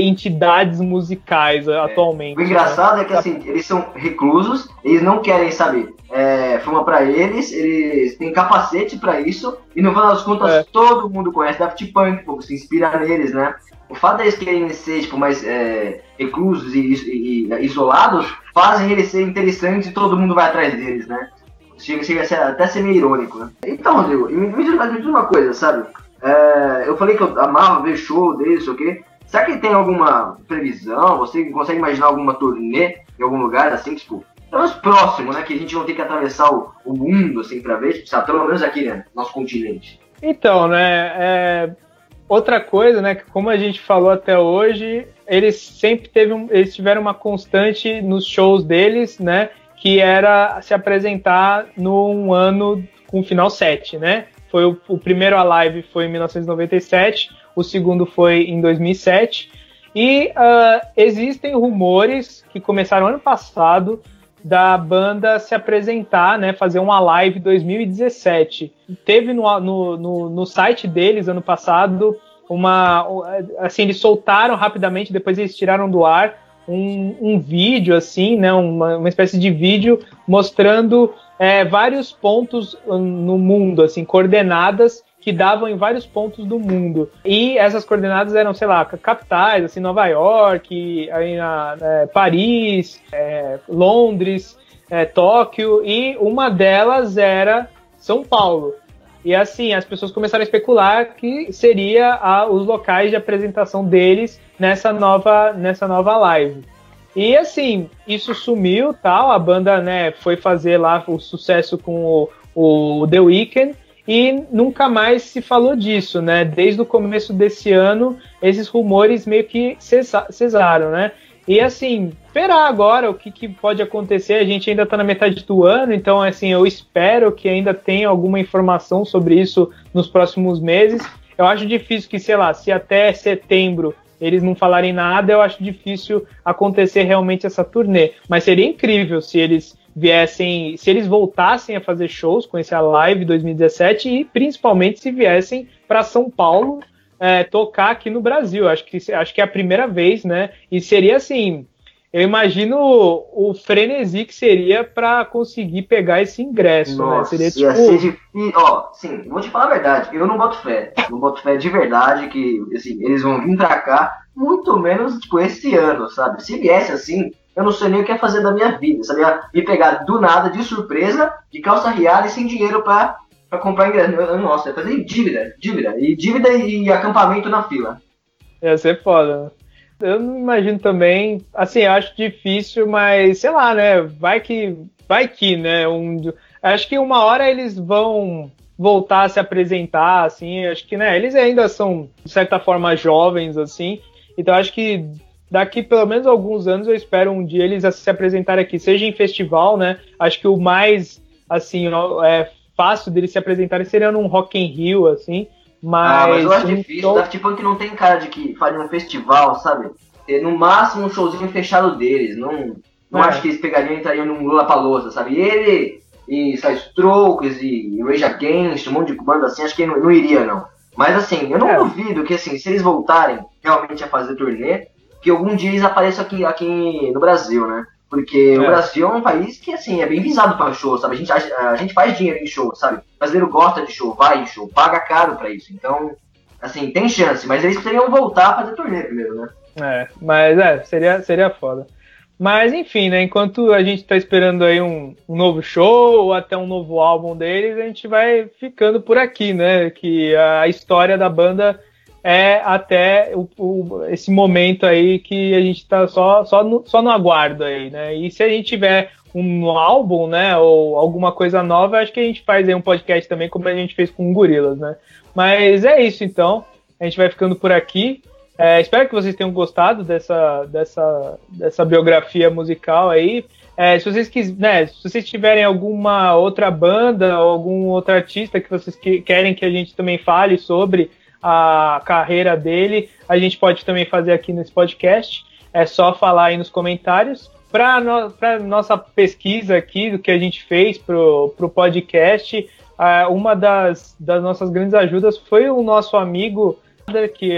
entidades musicais é. atualmente. O engraçado né? é que assim, eles são reclusos, eles não querem saber. É, fuma para eles, eles têm capacete para isso, e no final das contas é. todo mundo conhece Daft Punk, porque se inspira neles, né? O fato deles querem ser tipo, mais é, reclusos e, e, e, isolados fazem eles serem interessantes e todo mundo vai atrás deles, né? Chega, chega a ser, até ser meio irônico, né? Então, Rodrigo, me, me, me diz uma coisa, sabe? É, eu falei que eu amava ver show deles, o quê? Será que tem alguma previsão? Você consegue imaginar alguma turnê em algum lugar, assim, tipo, pelo menos próximo, né? Que a gente não tem que atravessar o, o mundo, assim, pra ver, tipo, pelo menos aqui, né? Nosso continente. Então, né? É... Outra coisa, né? Que como a gente falou até hoje, eles sempre teve um, eles tiveram uma constante nos shows deles, né? que era se apresentar num ano com final 7, né? Foi o, o primeiro a live foi em 1997, o segundo foi em 2007. E uh, existem rumores que começaram ano passado da banda se apresentar, né, fazer uma live 2017. Teve no, no, no, no, site deles ano passado uma, assim, eles soltaram rapidamente, depois eles tiraram do ar um, um vídeo, assim, né, uma, uma espécie de vídeo mostrando é, vários pontos no mundo, assim, coordenadas que davam em vários pontos do mundo. E essas coordenadas eram, sei lá, capitais, assim, Nova York, aí na, é, Paris, é, Londres, é, Tóquio, e uma delas era São Paulo. E assim, as pessoas começaram a especular que seria a, os locais de apresentação deles nessa nova, nessa nova live. E assim, isso sumiu, tal, a banda, né, foi fazer lá o sucesso com o, o The Weeknd e nunca mais se falou disso, né? Desde o começo desse ano, esses rumores meio que cesaram, né? E assim, esperar agora o que, que pode acontecer. A gente ainda está na metade do ano, então assim, eu espero que ainda tenha alguma informação sobre isso nos próximos meses. Eu acho difícil que, sei lá, se até setembro eles não falarem nada, eu acho difícil acontecer realmente essa turnê. Mas seria incrível se eles viessem, se eles voltassem a fazer shows com esse Live 2017 e principalmente se viessem para São Paulo é, tocar aqui no Brasil. Acho que, acho que é a primeira vez, né? E seria assim. Eu imagino o, o frenesi que seria para conseguir pegar esse ingresso, né? Nossa, né? Seria tipo. Ser difícil. Ó, sim, vou te falar a verdade. Eu não boto fé. Não boto fé de verdade que assim, eles vão vir pra cá, muito menos tipo, esse ano, sabe? Se viesse assim, eu não sei nem o que ia fazer da minha vida, sabe? Me pegar do nada, de surpresa, de calça riada e sem dinheiro pra comprar ingresso. Nossa, ia fazer dívida, dívida. E dívida e acampamento na fila. Ia ser foda. Eu não imagino também. Assim, eu acho difícil, mas sei lá, né? Vai que. Vai que, né? Um, acho que uma hora eles vão voltar a se apresentar, assim. Acho que, né? Eles ainda são, de certa forma, jovens, assim. Então acho que daqui pelo menos alguns anos eu espero um dia eles se apresentarem aqui, seja em festival, né? Acho que o mais assim é, fácil deles se apresentarem seria num Rock in Rio, assim. Mas, ah, mas eu acho um difícil. Show... Daft Punk não tem cara de que faria um festival, sabe? No máximo um showzinho fechado deles. Não, não é. acho que eles pegariam e entrariam num Lula Palosa, sabe? E ele, e sai Strokes e Rage Against, um monte de banda assim, acho que não, não iria, não. Mas assim, eu não é. duvido que assim, se eles voltarem realmente a fazer turnê, que algum dia eles apareçam aqui, aqui no Brasil, né? Porque é. o Brasil é um país que, assim, é bem visado para show, sabe? A gente, a, a, gente faz dinheiro em show, sabe? O brasileiro gosta de show, vai em show, paga caro para isso. Então, assim, tem chance, mas eles poderiam voltar a fazer turnê primeiro, né? É, mas é, seria, seria foda. Mas enfim, né? Enquanto a gente tá esperando aí um, um, novo show ou até um novo álbum deles, a gente vai ficando por aqui, né? Que a história da banda é até o, o, esse momento aí que a gente está só, só, no, só no aguardo aí, né? E se a gente tiver um álbum, né, ou alguma coisa nova, acho que a gente faz aí um podcast também, como a gente fez com Gorilas, né? Mas é isso então, a gente vai ficando por aqui. É, espero que vocês tenham gostado dessa, dessa, dessa biografia musical aí. É, se vocês quiserem, né, se vocês tiverem alguma outra banda ou algum outro artista que vocês que, querem que a gente também fale sobre, a carreira dele, a gente pode também fazer aqui nesse podcast. É só falar aí nos comentários. Para no, nossa pesquisa aqui, do que a gente fez para o podcast, uma das, das nossas grandes ajudas foi o nosso amigo que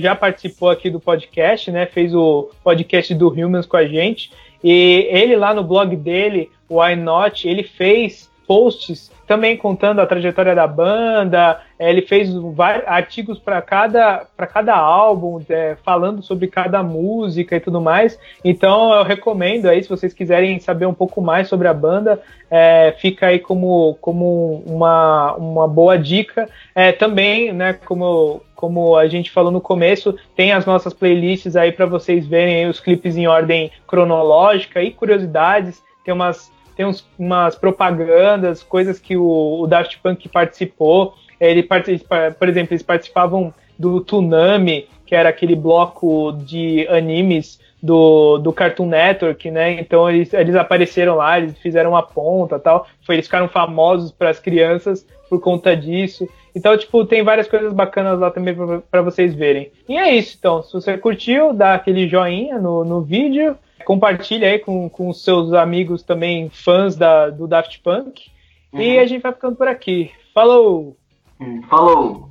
já participou aqui do podcast, né? Fez o podcast do Humans com a gente. E ele lá no blog dele, o Why Not, ele fez posts também contando a trajetória da banda. É, ele fez vários artigos para cada, cada álbum, é, falando sobre cada música e tudo mais. Então eu recomendo aí, se vocês quiserem saber um pouco mais sobre a banda, é, fica aí como, como uma, uma boa dica. É, também, né, como, como a gente falou no começo, tem as nossas playlists aí para vocês verem os clipes em ordem cronológica e curiosidades. Tem umas tem uns, umas propagandas, coisas que o, o Daft Punk participou. Ele participa, por exemplo, eles participavam do Tsunami, que era aquele bloco de animes do, do Cartoon Network, né? Então eles, eles apareceram lá, eles fizeram uma ponta tal. Foi, eles ficaram famosos para as crianças por conta disso. Então, tipo, tem várias coisas bacanas lá também para vocês verem. E é isso, então. Se você curtiu, dá aquele joinha no, no vídeo compartilha aí com, com seus amigos também fãs da, do Daft Punk. Uhum. E a gente vai ficando por aqui. Falou! Hum, falou!